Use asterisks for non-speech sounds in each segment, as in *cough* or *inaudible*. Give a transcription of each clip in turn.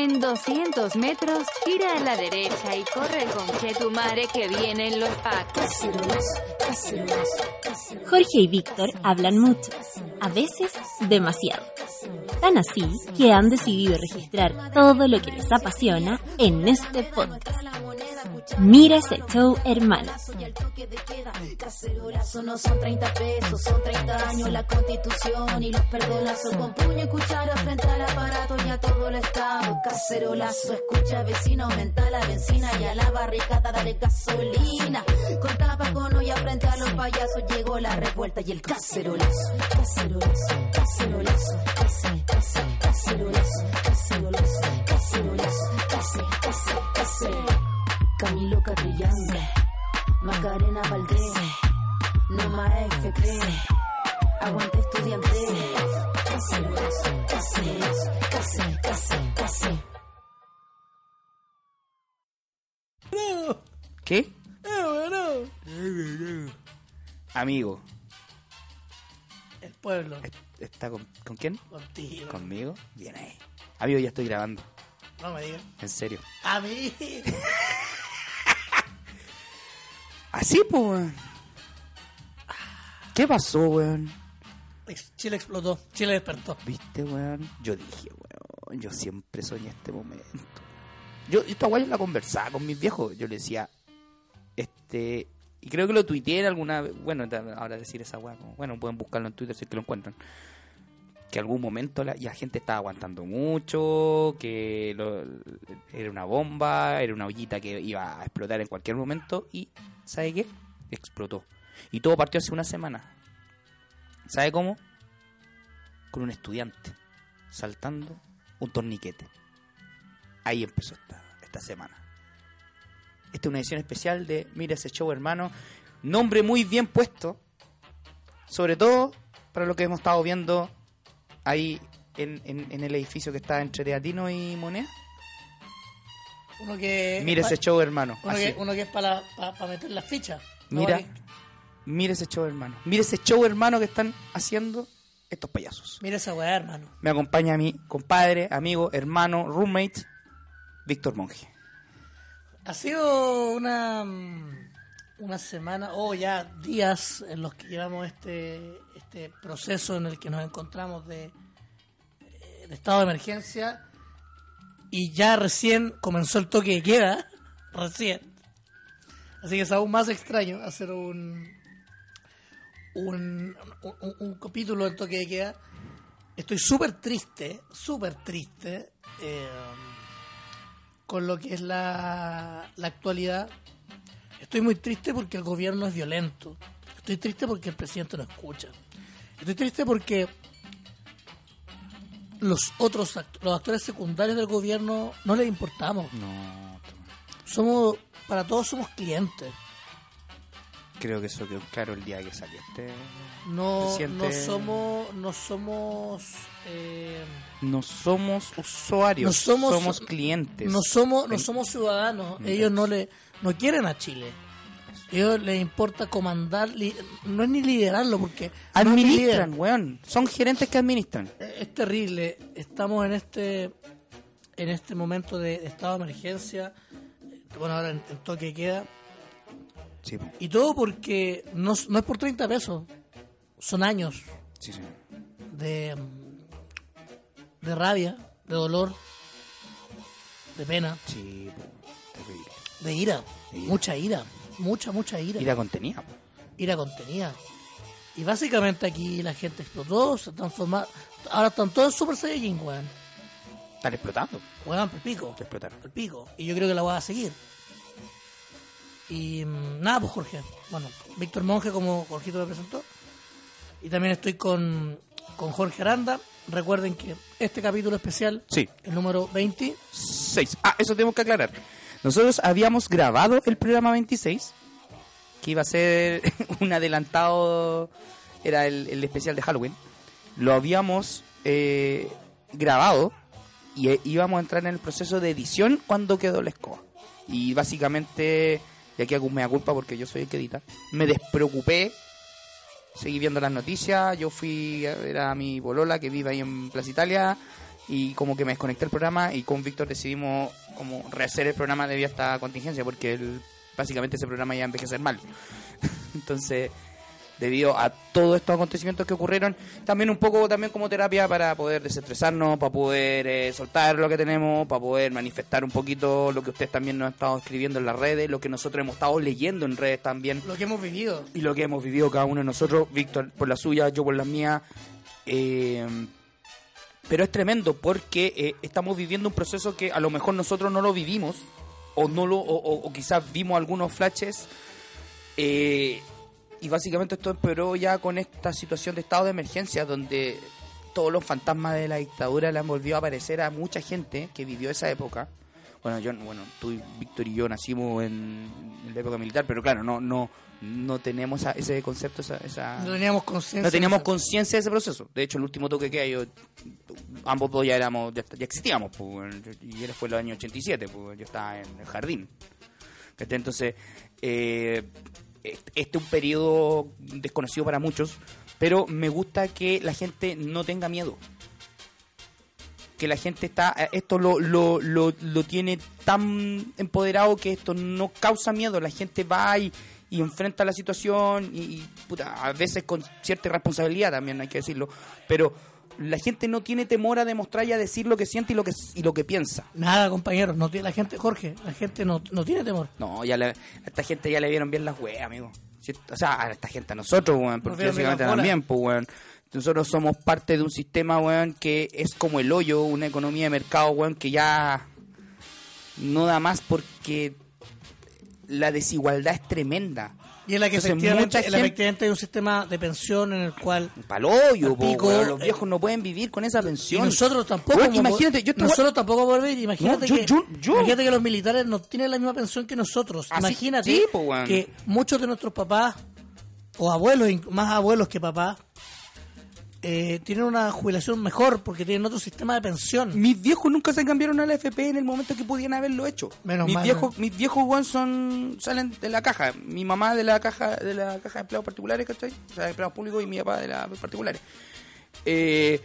En 200 metros, gira a la derecha y corre con que tu madre que vienen los pacos. Jorge y Víctor hablan mucho, a veces demasiado. Tan así que han decidido registrar todo lo que les apasiona en este podcast. Mira ese show, hermano. Cacerolazo no son 30 pesos, son 30 años la constitución y los perdonazos con puño y cuchara frente al aparato y a todo el estado. Cacerolazo, escucha vecino, aumenta la benzina y a la barricada dale gasolina. Con frente a los payasos llegó la revuelta y el cacerolazo. Cacerolazo, cacerolazo, Camilo Catrillange, Macarena Valdés, Nema FP, Aguante Estudiante, Cacerolazo, cacerolazo, case, case, case. ¿Qué? Amigo, El pueblo, ¿está con, ¿con quién? contigo. ¿Conmigo? Bien ahí. Amigo, ya estoy grabando. No me digas. En serio. A mí. *laughs* Así, pues, weón. ¿Qué pasó, weón? Chile explotó. Chile despertó. ¿Viste, weón? Yo dije, weón, yo siempre soñé este momento. Yo, esta yo la conversaba con mis viejos. Yo le decía, este. Y creo que lo tuiteé alguna vez. Bueno, ahora decir esa weá. Bueno, pueden buscarlo en Twitter si es que lo encuentran. Que algún momento la, la gente estaba aguantando mucho. Que era una bomba. Era una ollita que iba a explotar en cualquier momento. Y, ¿sabe qué? Explotó. Y todo partió hace una semana. ¿Sabe cómo? con un estudiante saltando un torniquete. Ahí empezó esta, esta semana. Esta es una edición especial de Mira ese show, hermano. Nombre muy bien puesto. Sobre todo para lo que hemos estado viendo ahí en, en- en el edificio que está entre Teatino y Moneda. Uno que. Mira ese show, hermano. Uno que, uno que es para meter las fichas. No, Mira, mira ese show, hermano. Mira ese show, hermano, que están haciendo estos payasos. Mira esa weá, hermano. Me acompaña mi compadre, amigo, hermano, roommate, Víctor Monge. Ha sido una. mm, Una semana, o ya días en los que llevamos este, este proceso en el que nos encontramos de, eh, estado de emergencia y ya recién comenzó el toque de queda, *laughs* recién. Así que es aún más extraño hacer un, un, un, un capítulo del toque de queda. Estoy súper triste, súper triste eh, con lo que es la, la actualidad. Estoy muy triste porque el gobierno es violento. Estoy triste porque el presidente no escucha. Estoy triste porque los otros act- los actores secundarios del gobierno no les importamos. No, Somos para todos somos clientes. Creo que eso quedó claro el día que salió este. No, no somos no somos eh, No somos usuarios, No somos- somos, clientes. no somos no somos ciudadanos. Ellos no le no quieren a Chile. Ellos les importa comandar, li- no es ni liderarlo porque no Administran, líder. weón. Son gerentes que administran. Es terrible. Estamos en este en este momento de, estado de emergencia. Bueno, ahora en, en toque queda. Sí. Y todo porque no, es- no es por 30 pesos. Son años sí, sí. de, de rabia, de dolor, de pena, Sí, po. terrible. de ira. De ira. Mucha ira. Mucha, mucha ira. Contenía, po. ira contenida. Y básicamente aquí la gente explotó, se transformó. Ahora están todos en Super Saiyajin, weón. Están explotando. Weón, el pico. El pico. Y yo creo que la voy a seguir. Y mm, nada, pues Jorge. Bueno, Víctor Monge, como Jorgito me presentó. Y también estoy con, con Jorge Aranda. Recuerden que este capítulo especial, Sí. el número 20, 6. Ah, eso tenemos que aclarar. Nosotros habíamos grabado el programa 26, que iba a ser *laughs* un adelantado, era el, el especial de Halloween. Lo habíamos eh, grabado y eh, íbamos a entrar en el proceso de edición cuando quedó la escoba. Y básicamente, y aquí hago mea culpa porque yo soy el edita, me despreocupé, seguí viendo las noticias, yo fui a ver a mi bolola que vive ahí en Plaza Italia, y como que me desconecté del programa y con Víctor decidimos como rehacer el programa debido a esta contingencia porque el- básicamente ese programa ya envejecer mal. *laughs* Entonces, debido a todos estos acontecimientos que ocurrieron, también un poco también como terapia para poder desestresarnos, para poder eh, soltar lo que tenemos, para poder manifestar un poquito lo que ustedes también nos han estado escribiendo en las redes, lo que nosotros hemos estado leyendo en redes también Lo que hemos vivido. y lo que hemos vivido cada uno de nosotros, Víctor por la suya, yo por la mía. eh, pero es tremendo porque eh, estamos viviendo un proceso que a lo mejor nosotros no lo vivimos o no lo o, o- o quizás vimos algunos flashes eh, y básicamente esto empeoró ya con esta situación de estado de emergencia donde todos los fantasmas de la dictadura le han volvido a aparecer a mucha gente que vivió esa época. Bueno, yo, bueno, tú, y Víctor y yo nacimos en, en la época militar, pero claro, no, no, no tenemos ese concepto, esa, esa- No teníamos conciencia. no teníamos conciencia de ese proceso. De hecho, el último toque que hay, yo, ambos dos ya éramos, ya, ya existíamos, pues, y él fue en el año 87, pues, yo estaba en el jardín. Entonces, eh, este es un periodo desconocido para muchos, pero me gusta que la gente no tenga miedo. Que la gente está, esto lo, lo, lo, lo tiene tan empoderado que esto no causa miedo. La gente va y, y enfrenta la situación y, y, puta, a veces con cierta irresponsabilidad también hay que decirlo, pero la gente no tiene temor a demostrar y a decir lo que siente y lo que, y lo que piensa. Nada, compañeros. No tiene, la gente, Jorge, la gente no, no tiene temor. No, ya le- a esta gente ya le vieron bien las weas, amigo. O sea, a esta gente, a nosotros, weón, porque bien básicamente también, pues, weón. Nosotros somos parte de un sistema, weón, que es como el hoyo, una economía de mercado, weón, que ya no da más porque la desigualdad es tremenda. Y en la que Entonces, efectivamente, gente- efectivamente hay un sistema de pensión en el cual Paloyo, Al po, pico, weón. Los eh, viejos no pueden vivir con esa y pensión. nosotros tampoco imagínate, yo nosotros tampoco a volver imagínate No, yo- que yo- yo- imagínate que los militares no tienen la misma pensión que nosotros Así- imagínate sí, po, que muchos de nuestros papás o abuelos más abuelos que papás eh, tienen una jubilación mejor porque tienen otro sistema de pensión Mis viejos nunca se cambiaron a la FP en el momento que podían haberlo hecho. Menos mis mal, viejos, mis viejos son salen de la caja. Mi mamá de la caja de la caja de empleados particulares, ¿cachai? O sea, de empleados públicos y mi papá de la particulares. Eh,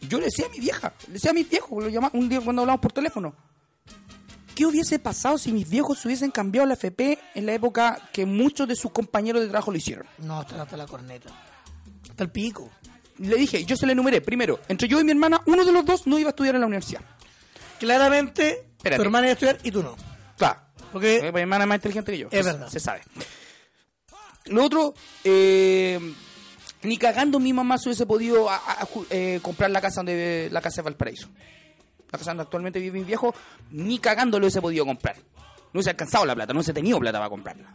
yo le decía a mi vieja, le decía a mis viejos, lo llamaba un día cuando hablamos por teléfono. ¿Qué hubiese pasado si mis viejos se hubiesen cambiado la FP en la época que muchos de sus compañeros de trabajo lo hicieron? no hasta la corneta hasta el pico Le dije, yo se le enumeré, primero, entre yo y mi hermana, uno de los dos no iba a estudiar en la universidad. claramente Espérate. tu hermana iba a estudiar y tú no Claro. Porque- Eh, mi hermana es más inteligente que yo. Es verdad. Se sabe. Lo otro, eh, ni cagando mi mamá se hubiese podido a- a- eh, comprar la casa donde la casa de Valparaíso. La casa donde actualmente vive mi viejo, ni cagando lo hubiese podido comprar. No hubiese alcanzado la plata, no hubiese tenido plata para comprarla.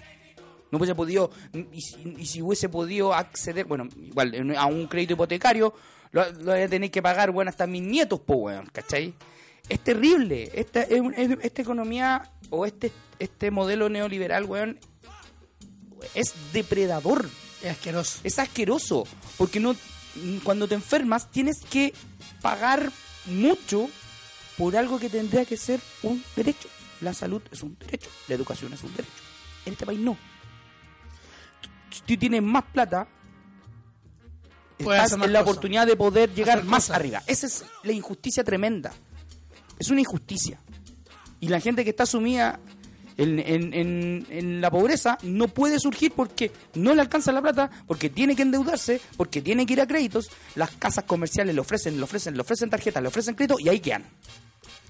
No hubiese podido, y si, y si hubiese podido acceder, bueno, igual, a un crédito hipotecario, lo, lo voy a tener que pagar, bueno, hasta mis nietos, po, weón, ¿cachai? Es terrible. Esta, es- esta economía o este, este modelo neoliberal, weón, es depredador. es asqueroso Es asqueroso. Porque no cuando te enfermas tienes que pagar mucho por algo que tendría que ser un derecho. La salud es un derecho. La educación es un derecho. En este país no. Tú tienes más plata, estás en la cosas. oportunidad de poder llegar Hacer más cosas. arriba. Esa es la injusticia tremenda. Es una injusticia. Y la gente que está sumida en, en- en- en la pobreza no puede surgir porque no le alcanza la plata, porque tiene que endeudarse, porque tiene que ir a créditos. Las casas comerciales le ofrecen, le ofrecen, le ofrecen tarjetas, le ofrecen crédito y ahí quedan.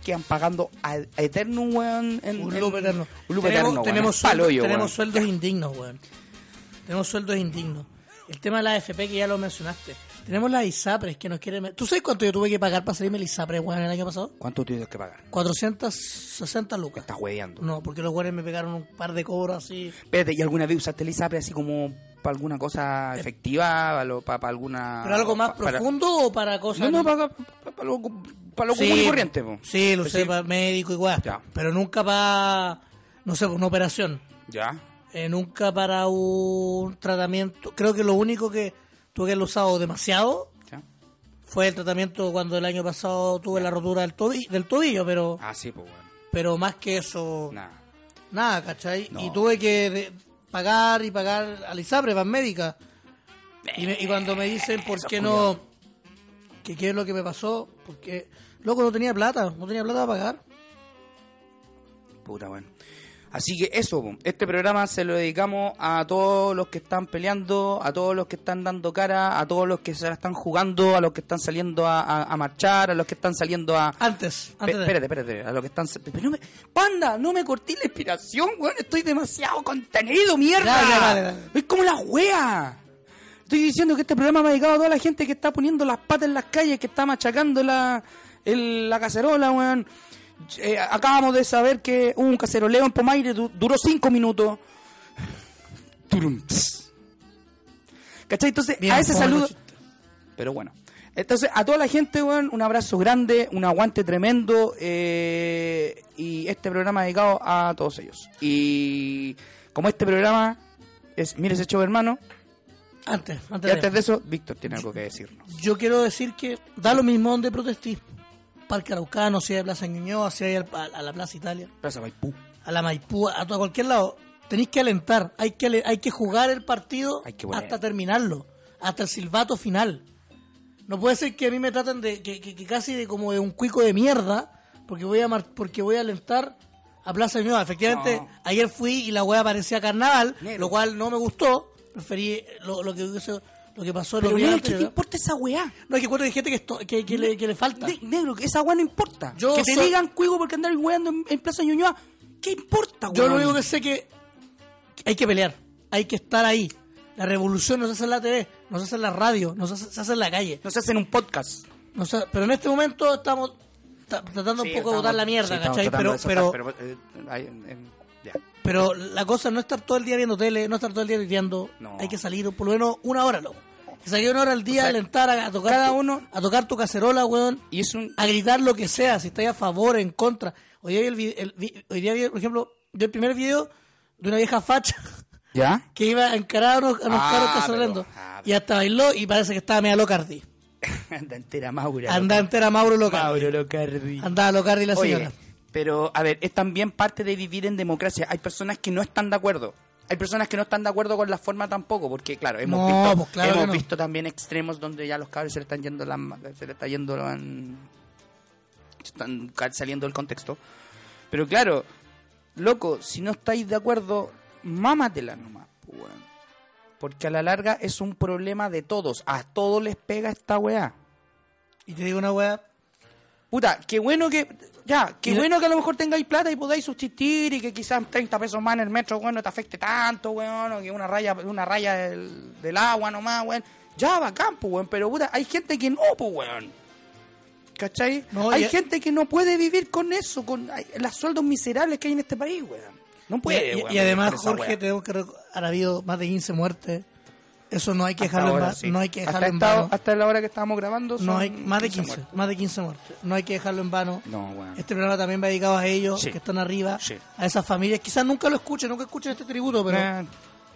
Quedan pagando a, a eterno, weón. En, Un loop eterno. Un loop tenemos, eterno, weón. tenemos, palo hoyo, tenemos sueldos indignos, weón. Tenemos sueldos indignos. El tema de la AFP que ya lo mencionaste. Tenemos las ISAPRES que nos quieren... ¿Tú sabes cuánto yo tuve que pagar para salirme el ISAPRES, weón, el año pasado? ¿Cuánto tienes que pagar? 460 lucas. Estás hueveando. No, porque los weones me pegaron un par de cobros así. Espérate, ¿y alguna vez usaste el ISAPRE así como para alguna cosa efectiva? ¿Para, para, para alguna. ¿Pero algo más para- profundo o para cosas...? No, no, para, para, para lo, para lo Sí, común y corriente. po. Sí, lo sé, sí. para médico igual. Ya. Pero nunca para, no sé, una operación. Ya. Eh, nunca para un tratamiento. Creo que lo único que tuve que haberlo usado demasiado ya. fue el tratamiento cuando el año pasado tuve la rotura del, tobi- del tobillo, pero Ah, sí, pues bueno. pero más que eso, Nada. nada, ¿cachai? No. Y tuve que de- pagar y pagar al ISAPRE, van médica. Y, me- y cuando me dicen por Eso qué no, que qué es lo que me pasó, porque Loco, no tenía plata, no tenía plata para pagar. Puta, bueno. Así que eso, este programa se lo dedicamos a todos los que están peleando, a todos los que están dando cara, a todos los que se la están jugando, a los que están saliendo a, a- a marchar, a los que están saliendo a... Antes, antes de... espérate, espérate, a los que están... Pero no me... Panda, no me corté la inspiración, weón, estoy demasiado contenido, mierda. Dale, dale. Es como la wea. Estoy diciendo que este programa va dedicado a toda la gente que está poniendo las patas en las calles, que está machacando la, el- la cacerola, weón. Eh, acabamos de saber que hubo un caceroleo en Pomaire, du- duró cinco minutos. Turum. ¿Cachai? Entonces, Bien, a ese saludo... Pero bueno. Entonces, a toda la gente, weón, un abrazo grande, un aguante tremendo. eh, y este programa dedicado a todos ellos. Y como este programa es Mire ese show, hermano. Antes, Y antes de... antes de eso, Víctor tiene algo que decirnos. Yo quiero decir que da lo mismo donde protestí. Parque Araucano, si hay Plaza Ñuñoa, si hay al- a, a la Plaza Italia, Plaza Maipú. a la Maipú, a, a cualquier lado. Tenéis que alentar, hay que, hay que jugar el partido Hay que poner. hasta terminarlo, hasta el silbato final. No puede ser que a mí me traten de que, que- que casi de como de un cuico de mierda porque voy a mar- porque voy a alentar a Plaza Ñuñoa. Efectivamente, No. ayer fui y la weá parecía carnaval, Negro. lo cual no me gustó. Preferí lo, lo que lo que pasó en Pero los días negro, ¿qué te importa esa weá? No, es que que hay gente que, esto- que, que le, que le falta. Ne- negro, que esa weá no importa. Yo que te soy- digan cuigo porque andar weando en, en Plaza Ñuñoa. ¿Qué importa, weón? Yo lo único que sé que que hay que pelear, hay que estar ahí. La revolución no se hace en la TV, no se hace en la radio, no se hace, se hace en la calle. No se hacen un podcast. No se- pero en este momento estamos ta- tratando un Sí, poco de botar la sí, mierda, estamos ¿cachai? Pero, de pero, pero, eh, hay- en- ya. Pero la cosa no es estar todo el día viendo tele, no estar todo el día. No. Hay que salir por lo menos una hora, loco. Que salir una hora al día, O sea, alentar a, a tocar cada tu, uno- a tocar tu cacerola, weón. Y es un... a gritar lo que sea, si estáis a favor, en contra. Hoy día el, el hoy día por ejemplo, yo el primer video de una vieja facha *laughs* ¿Ya? *laughs* que iba a encarar a unos, a unos Ah, caros ah, y hasta bailó y parece que estaba media locardi. *laughs* Anda entera Maura. Anda entera Mauro loca. Locardi. Mauro Locardi. Andaba locardi la Oye, señora. Pero a ver, es también parte de vivir en democracia. Hay personas que no están de acuerdo. Hay personas que no están de acuerdo con la forma tampoco, porque claro, hemos, No, visto, pues claro hemos no. visto también extremos donde ya los cabros se le están yendo la, se le está yendo la- están saliendo del contexto. Pero claro, loco, si no estáis de acuerdo, mámatela nomás, pues, weón. Porque a la larga es un problema de todos. A todos les pega esta weá. Y te digo una weá, Puta, qué bueno que. Ya, qué Y bueno que a lo mejor tengáis plata y podáis subsistir y que quizás 30 pesos más en el metro, weón, no te afecte tanto, weón, o que una raya, una raya del, del agua nomás, weón. Ya, bacán, pues, weón, pero puta, hay gente que no, pues, weón. ¿Cachai? No, hay gente que no puede vivir con eso, con los sueldos miserables que hay en este país, weón. No puede, y, y además, Jorge, tenemos que han habido más de 15 muertes. Eso no hay que Hasta dejarlo en ahora, sí. no hay que hasta, en esta- vano. hasta la hora que estábamos grabando No hay más de 15, muertos. más de 15 muertes. No hay que dejarlo en vano. No. Este programa también va dedicado a ellos Sí. que están arriba, Sí. a esas familias. Quizás nunca lo escuchen, nunca escuchen este tributo, pero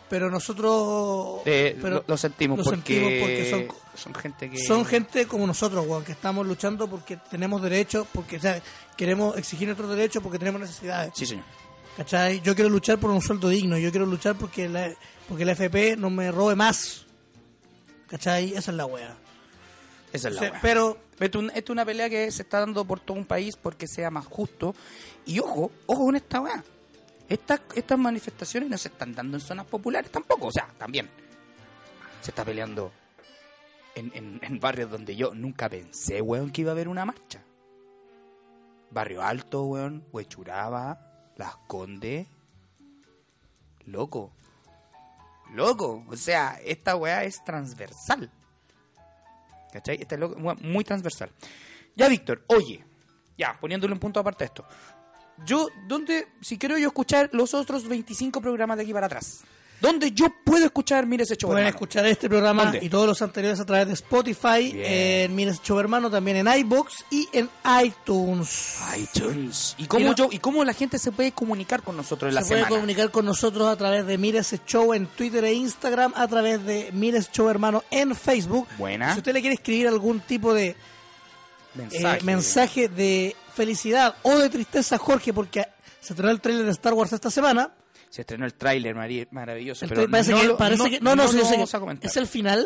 pero nosotros eh, pero lo, lo sentimos, lo porque, sentimos porque son son gente que son gente como nosotros, weón, que estamos luchando porque tenemos derechos, porque o sea, queremos exigir nuestros derechos porque tenemos necesidades. Sí, señor. ¿Cachai? Yo quiero luchar por un sueldo digno, yo quiero luchar porque la, porque la FP no me robe más. ¿Cachai? Esa es la wea. Esa es la O sea, weá. pero Esto es una pelea que se está dando por todo un país porque sea más justo. Y ojo, ojo con esta weá. Estas, estas manifestaciones no se están dando en zonas populares tampoco. O sea, también se está peleando en, en- en barrios donde yo nunca pensé, weón, que iba a haber una marcha. Barrio Alto, weón, Huechuraba, Las Condes. Loco. Loco. O sea, esta weá es transversal. ¿Cachai? Esta es lo- mu- muy transversal. Ya, Víctor, oye, ya, poniéndole un punto aparte a esto. Yo, ¿dónde, si quiero yo escuchar los otros 25 programas de aquí para atrás? ¿Dónde yo puedo escuchar Mire ese show, pueden hermano? escuchar este programa ¿Dónde? y todos los anteriores a través de Spotify, en Mires Show Hermano, también en iBox y en iTunes. iTunes. ¿Y cómo, Y no- yo, ¿Y cómo la gente se puede comunicar con nosotros en la Se puede semana? comunicar con nosotros a través de Mires Show en Twitter e Instagram, a través de Mires Show Hermano en Facebook. Buena. Si usted le quiere escribir algún tipo de eh, Mensaje. mensaje de felicidad o de tristeza, Jorge, porque se estrenó el trailer de Star Wars esta semana. Se estrenó el tráiler maravilloso. El pero trailer parece no que, lo- parece no- que- no, no, no lo que a comentar. es el final.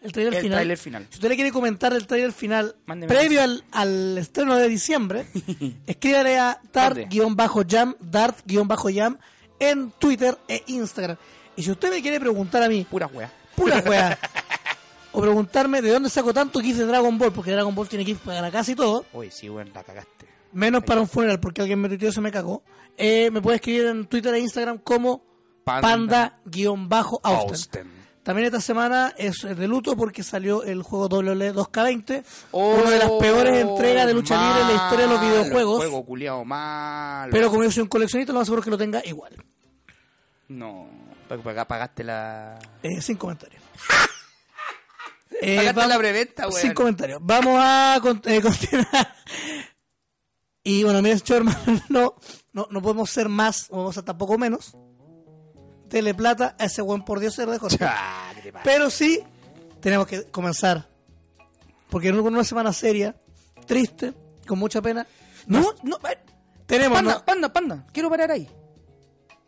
El trailer El final. tráiler final. Si usted le quiere comentar el trailer final Mándeme previo al, al estreno de diciembre, *laughs* escríbale a dart-jam, dart-jam en Twitter e Instagram. Y si usted me quiere preguntar a mí, Pura wea. pura weá, *laughs* o preguntarme de dónde saco tanto GIF de Dragon Ball, porque Dragon Ball tiene GIF para casi todo, Uy, sí, weón, la cagaste. menos para un funeral, porque alguien me tuiteó y se me cagó, eh, me puede escribir en Twitter e Instagram como Panda. panda-austen. Austen. También esta semana es de luto porque salió el juego WWE 2K20, Oh, una de las peores entregas de lucha libre en la historia de los videojuegos. Juego culiado mal. Pero como yo soy un coleccionista, lo más seguro es que lo tenga igual. No, pag- pag- pagaste la... Eh, sin comentarios. *laughs* Eh, vamos- la preventa. Sin comentarios. Vamos a con- eh, *laughs* continuar. Y bueno, señor hermano, *laughs* no, no, no podemos ser más, no podemos ser tampoco menos. Dele plata a ese buen por Dios ser de Jorge. Ah, ¿qué te pasa? Pero sí, tenemos que comenzar. Porque en una semana seria, triste, con mucha pena. No, no, eh, Tenemos, panda, ¿no? panda, panda, quiero parar ahí.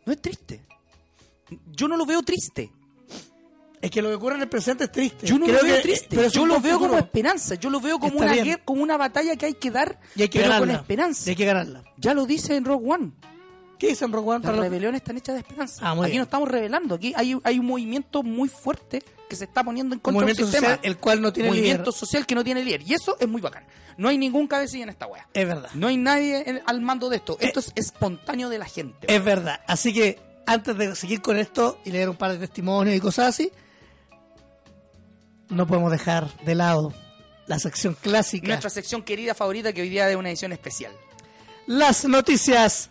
No es triste. Yo no lo veo triste. Es que lo que ocurre en el presente es triste. Yo no Creo lo veo que- triste. pero Yo lo veo como esperanza. Yo lo veo como Está una bien. guerra, como una batalla que hay que dar, Y hay que pero ganarla. con esperanza. Hay que ganarla. Ya lo dice en Rogue One. ¿Qué dicen Rogue One? Las rebeliones están hechas de esperanza. Ah, aquí no estamos revelando. Aquí hay, hay un movimiento muy fuerte que se está poniendo en Un contra del sistema. social el cual no tiene movimiento líder. social que no tiene líder. Y eso es muy bacán. No hay ningún cabecilla en esta wea. Es verdad. No hay nadie en- al mando de esto. Eh. Esto es espontáneo de la gente. Es verdad. Así que antes de seguir con esto y leer un par de testimonios y cosas así, no podemos dejar de lado la sección clásica. Nuestra sección querida favorita que hoy día es una edición especial. Las noticias.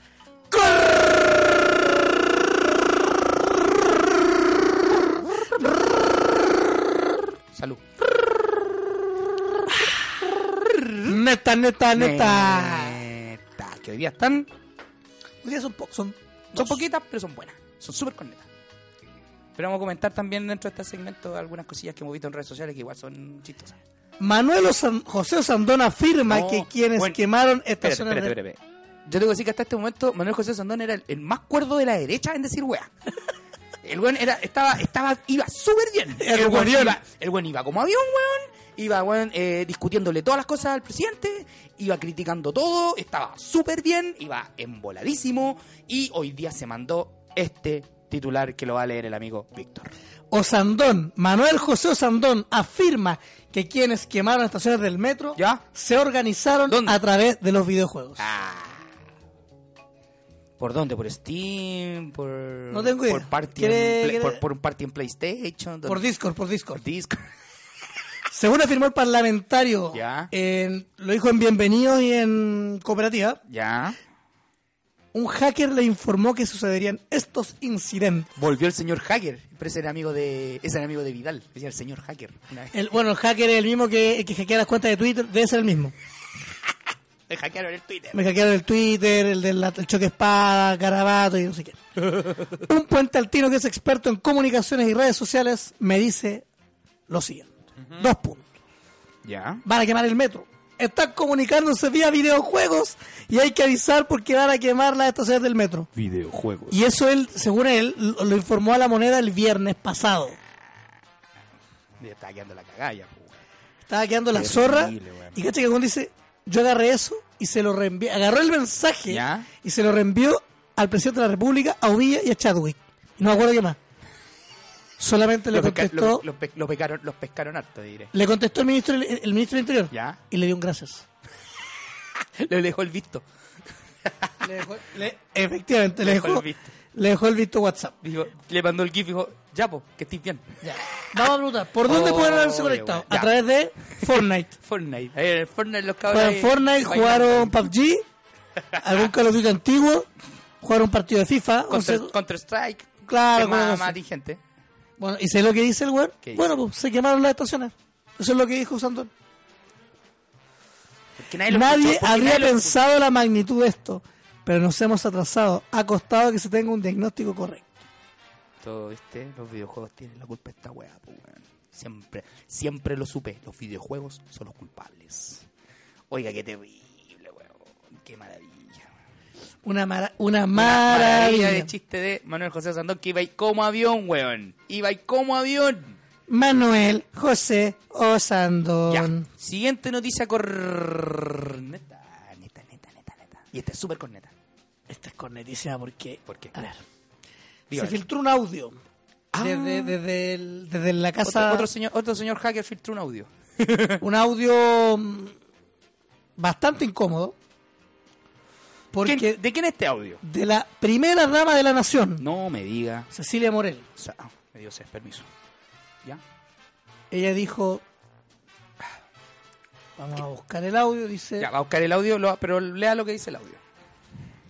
Salud. Neta, neta, neta. Neta, Que hoy día están. Hoy día son, po- son, Son poquitas, pero son buenas. Son súper cornetas. Pero vamos a comentar también dentro de este segmento algunas cosillas que hemos visto en redes sociales que igual son chistosas. Manuel Osan- José Osandón afirma No, que quienes bueno, quemaron estaciones espérate. Yo tengo que decir que hasta este momento Manuel José Sandón era el, el más cuerdo de la derecha en decir wea. *laughs* El buen era, estaba, estaba, iba súper bien. El El iba, el buen iba como avión, weón. Iba, weón, eh, discutiéndole todas las cosas al presidente. Iba criticando todo. Estaba súper bien. Iba emboladísimo. Y hoy día se mandó este titular que lo va a leer el amigo Víctor. Osandón, Manuel José Osandón afirma que quienes quemaron estaciones del metro ¿Ya? se organizaron ¿Dónde? a través de los videojuegos. Ah. ¿Por dónde? ¿Por Steam? ¿Por, No tengo idea. por, party ¿Quiere- en Play- por, por un party en PlayStation? Por. Discord, por Discord. Por Discord. *laughs* Según afirmó el parlamentario, Ya. en- lo dijo en Bienvenidos y en Cooperativa, Ya. Un hacker le informó que sucederían estos incidentes. Volvió el señor Hacker. Pero ese era amigo de, ese era amigo de Vidal. Decía el señor Hacker. El, bueno, el hacker es el mismo que, que hackea las cuentas de Twitter, debe ser el mismo. *laughs* Le hackearon el Twitter. Me hackearon el Twitter, el del el choque espada, Carabato y no sé qué. *laughs* Un puente altino que es experto en comunicaciones y redes sociales me dice lo siguiente. Dos puntos. Ya. Van a quemar el metro. Están comunicándose vía videojuegos y hay que avisar porque van a quemar las estaciones del metro. Videojuegos. Y eso él, según él, lo lo informó a la moneda el viernes pasado. Estaba quedando la cagalla. Estaba quedando la Terrible, zorra. Y cacha que cuando dice, yo agarré eso y se lo reenvié. Agarró el mensaje Ya. y se lo reenvió al presidente de la República, a Uvilla y a Chadwick. Y no me acuerdo qué más. Solamente le pesca- contestó, los- los pe- los pecaron, los pescaron harto, diré. le contestó el ministro, el, el ministro del Interior. Ya. Y le dio un gracias. *laughs* Le dejó el visto. *laughs* Le dejó- le- efectivamente, le dejó dejó, el visto. le dejó el visto WhatsApp. Dijo, le mandó el GIF y dijo, ya, po, que estés bien. Ya. Vamos a preguntar, ¿por dónde Oh, pueden haberse conectado? ya. A través de Fortnite. *laughs* Fortnite. Ahí en el Fortnite los cabros. Jugaron ahí Fortnite, jugaron PUBG, algún Call of Duty antiguo, jugaron un partido de FIFA. Counter, Counter Strike. Claro, más, cosas más así. Bueno, ¿y sé lo que dice el weón? Bueno, pues se quemaron las estaciones. Eso es lo que dijo Sandón. Nadie Nadie escuchó, habría nadie pensado la magnitud de esto, pero nos hemos atrasado. Ha costado que se tenga un diagnóstico correcto. Todo, ¿viste? Los videojuegos tienen la culpa de esta weá, pues, weón. Siempre, siempre lo supe. Los videojuegos son los culpables. Oiga, qué terrible, weón. Qué maravilla. Una, mara- una Una maravilla maravilla. de chiste de Manuel José Sandón que iba ahí como avión, weón. Iba ahí como avión. Manuel José Ya. Osandón. Siguiente noticia corneta. Neta, neta, neta, neta. Y esta es súper corneta. Esta es cornetísima porque... ¿Por qué? A ver. Dígame. Se filtró un audio Ah. desde, desde, el- desde la Otro, casa... otro señor, otro señor hacker filtró un audio. *laughs* un audio mm, bastante incómodo. Porque ¿Quién- ¿De quién es este audio? de la primera dama de la nación, No me diga. Cecilia Morel, O sea, ah, me dio sed, permiso. ¿Ya? ella dijo... Vamos a buscar el audio, dice... Ya, va a buscar el audio, lo- pero lea lo que dice el audio.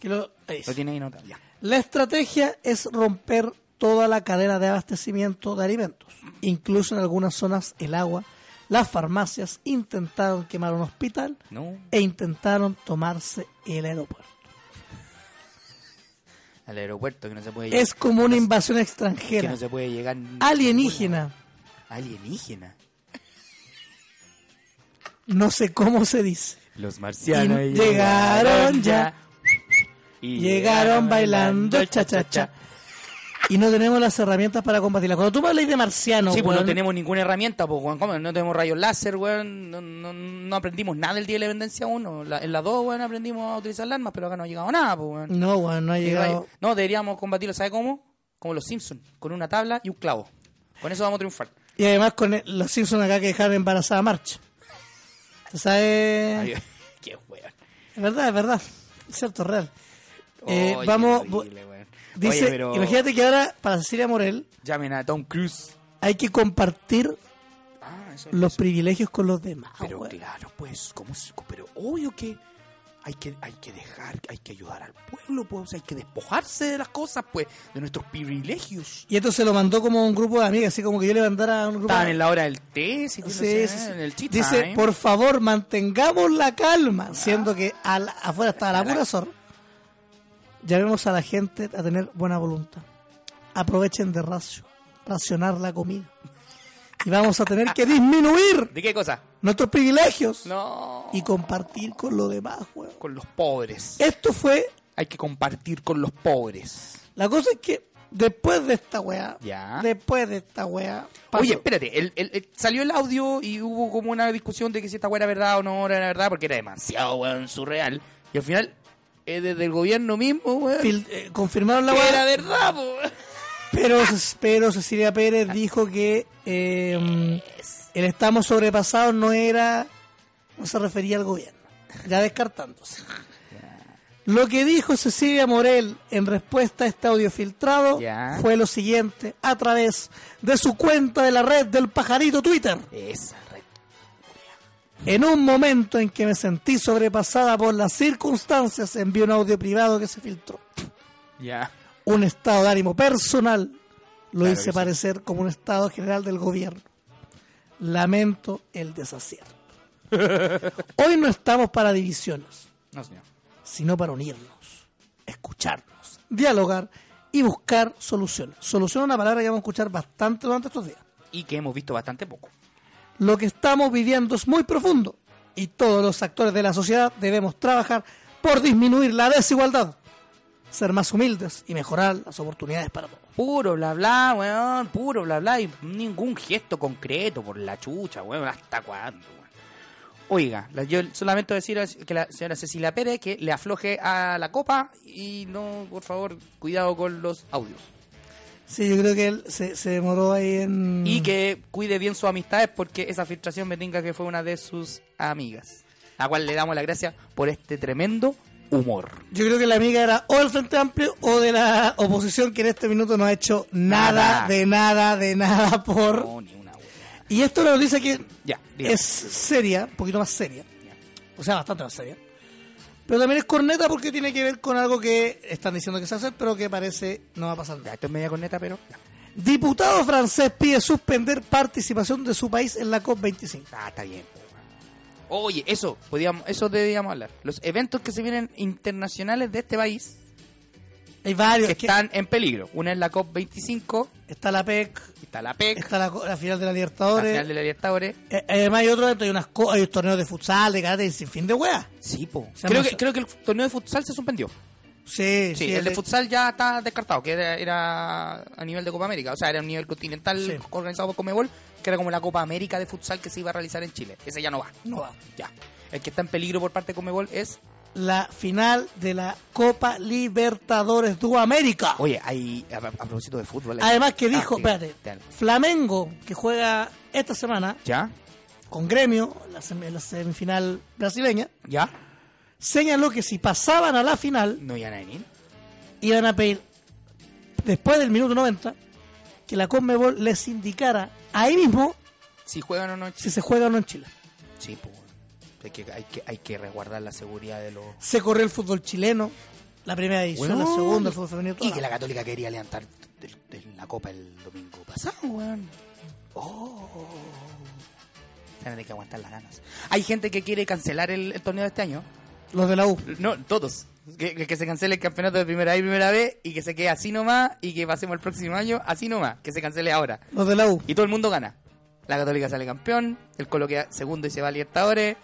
que lo- tiene ahí notado. Ya. La estrategia es romper toda la cadena de abastecimiento de alimentos. Incluso en algunas zonas el agua, las farmacias intentaron quemar un hospital No. e intentaron tomarse el aeropuerto. Al aeropuerto que no se puede llegar. Es como una invasión que extranjera, no se puede llegar. alienígena, Alienígena. no sé cómo se dice. Los marcianos Y llegaron ya. Y Llegaron bailando cha cha cha. Y no tenemos las herramientas para combatirla. Cuando tú me hablas de marciano, Sí, pues no tenemos ninguna herramienta, pues, weón. ¿Cómo? No tenemos rayos láser, weón. No, no, no aprendimos nada el día de la independencia 1. La- en la 2, weón, aprendimos a utilizar las armas, pero acá no ha llegado nada, pues, weón. no, weón, no ha llegado. No, deberíamos combatirlo, ¿sabe cómo? Como los Simpsons, con una tabla y un clavo. Con eso vamos a triunfar. Y además con el- los Simpsons acá que dejaron embarazada a March. ¿Tú sabes? Qué weón. Es verdad, es verdad. Es cierto, real. Eh, vamos, horrible, weón. Dice, Oye, pero imagínate que ahora para Cecilia Morel Llamen a Tom Cruise. hay que compartir Ah, eso los eso. privilegios con los demás. Pero claro, pues, ¿cómo Pero obvio que hay que hay que dejar, hay que ayudar al pueblo, pues, o sea, hay que despojarse de las cosas, pues, de nuestros privilegios. Y esto se lo mandó como un grupo de amigas, así como que yo le mandara a un grupo Estaban de en la hora del té, si tú no Sí, sé, sí, sí. en el tea Dice, por favor, mantengamos la calma, siendo que al- afuera está la pura zorra. Llamemos a la gente a tener buena voluntad. Aprovechen de racio, racionar la comida. Y vamos a tener que disminuir *laughs* ¿De qué cosa? nuestros privilegios No. y compartir con los demás, weón. con los pobres. Esto fue, Hay que compartir con los pobres. la cosa es que después de esta weá, Ya. después de esta weá, pasó- Oye, espérate, el, el- el- salió el audio y hubo como una discusión de que si esta weá era verdad o no era verdad, porque era demasiado weón surreal. Y al final, es desde el gobierno mismo, weón. fil- eh, confirmaron la que weá. era verdad, po. Pero, pero Cecilia Pérez dijo que eh, el estamos sobrepasados no era, no se refería al gobierno, ya descartándose. Lo que dijo Cecilia Morel en respuesta a este audio filtrado Ya. fue lo siguiente, a través de su cuenta de la red del pajarito Twitter. Esa. En un momento en que me sentí sobrepasada por las circunstancias, envió un audio privado que se filtró. Ya. un estado de ánimo personal lo Claro hice sí. parecer como un estado general del gobierno. Lamento el desacierto. *laughs* Hoy no estamos para divisiones, No, señor. sino para unirnos, escucharnos, dialogar y buscar soluciones. Solución es una palabra que vamos a escuchar bastante durante estos días. Y que hemos visto bastante poco. Lo que estamos viviendo es muy profundo y todos los actores de la sociedad debemos trabajar por disminuir la desigualdad, ser más humildes y mejorar las oportunidades para todos. Puro bla bla, weón, puro bla bla y ningún gesto concreto por la chucha, weón, ¿hasta cuándo, weón? Oiga, yo solamente decir que la señora Cecilia Pérez que le afloje a la copa y no, por favor, cuidado con los audios. Sí, yo creo que él se, se demoró ahí en... Y que cuide bien sus amistades porque esa filtración me tinca que fue una de sus amigas. A la cual le damos las gracias por este tremendo humor. Yo creo que la amiga era o del Frente Amplio o de la oposición que en este minuto no ha hecho nada, Nada. de nada, de nada por... No, ni una weá. Y esto nos dice que Ya, es seria, un poquito más seria. O sea, bastante más seria. Pero también es corneta porque tiene que ver con algo que están diciendo que se hace, pero que parece no va a pasar Ya, nada. esto es media corneta, pero... ya. Diputado francés pide suspender participación de su país en la COP25. Ah, está bien. weón. Oye, eso, podíamos, eso deberíamos hablar. Los eventos que se vienen internacionales de este país Hay varios. que que- están en peligro. Una es la COP25, Está la PEC, está la PEC, está la, la final de la la Libertadores. final de la Libertadores. Eh, además hay otro hay, unas co- hay torneos de futsal, de karate, sin fin de weas. Sí, po. Creo que, creo que el torneo de futsal se suspendió. Sí, Sí, el de futsal ya está descartado, que era, era a nivel de Copa América. O sea, era a nivel continental Sí. organizado por Comebol, que era como la Copa América de futsal que se iba a realizar en Chile. Ese ya no va. No va. Ya. El que está en peligro por parte de Comebol es. La final de la Copa Libertadores de América. Oye, hay. A, a propósito de fútbol. hay- Además que Ah, dijo, espérate. Flamengo, que juega esta semana ¿Ya? con Gremio, la, sem- la semifinal brasileña, ¿Ya? señaló que si pasaban a la final, No iban a venir. iban a pedir, después del minuto 90, que la Conmebol les indicara ahí mismo Si juegan o no en si se juega o no en Chile. Sí, pues. Que, hay, que, hay que resguardar la seguridad de los. Se corrió el fútbol chileno, la primera edición, la segunda, el fútbol femenino. Y que la- Católica quería levantar la Copa el domingo pasado, weón. Oh. Tener que aguantar las ganas. Hay gente que quiere cancelar el, el torneo de este año. Los de la U. No, todos. Que, que- se cancele el campeonato de primera A y primera B y que se quede así nomás y que pasemos el próximo año así nomás. Que se cancele ahora. Los de la U. Y todo el mundo gana. La Católica sale campeón, el Colo queda segundo y se va a Libertadores,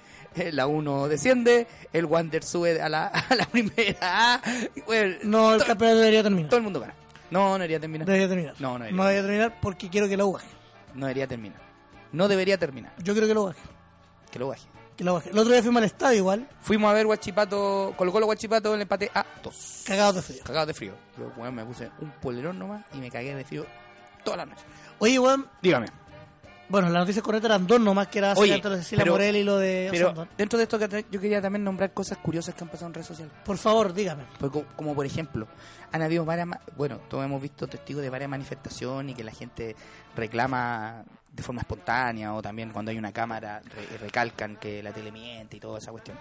la 1 desciende, el Wander sube a la, *laughs* a la primera A. bueno, No, el to- campeonato debería terminar. todo el mundo gana. No, no debería terminar. Debería terminar. No, no debería. No debería terminar porque quiero que U baje. No debería terminar. No debería terminar. Yo quiero que lo baje. Que lo baje. Que lo baje. El otro día fuimos al estadio igual, Fuimos a ver Guachipato, Colo Colo Guachipato en el empate a 2. cagados de frío. Cagado de frío. Yo, weón, me puse un polerón nomás y me cagué de frío toda la noche. Oye, weón, Dígame. Bueno, las noticias correctas eran dos nomás, que era Oye, de Cecilia pero- Morel y lo de Pero Osandón. dentro de esto que yo quería también nombrar cosas curiosas que han pasado en redes sociales. Por favor, dígame. Pues co- como por ejemplo, han habido varias, bueno, todos hemos visto testigos de varias manifestaciones y que la gente reclama de forma espontánea o también cuando hay una cámara re- recalcan que la tele miente y toda esa cuestión.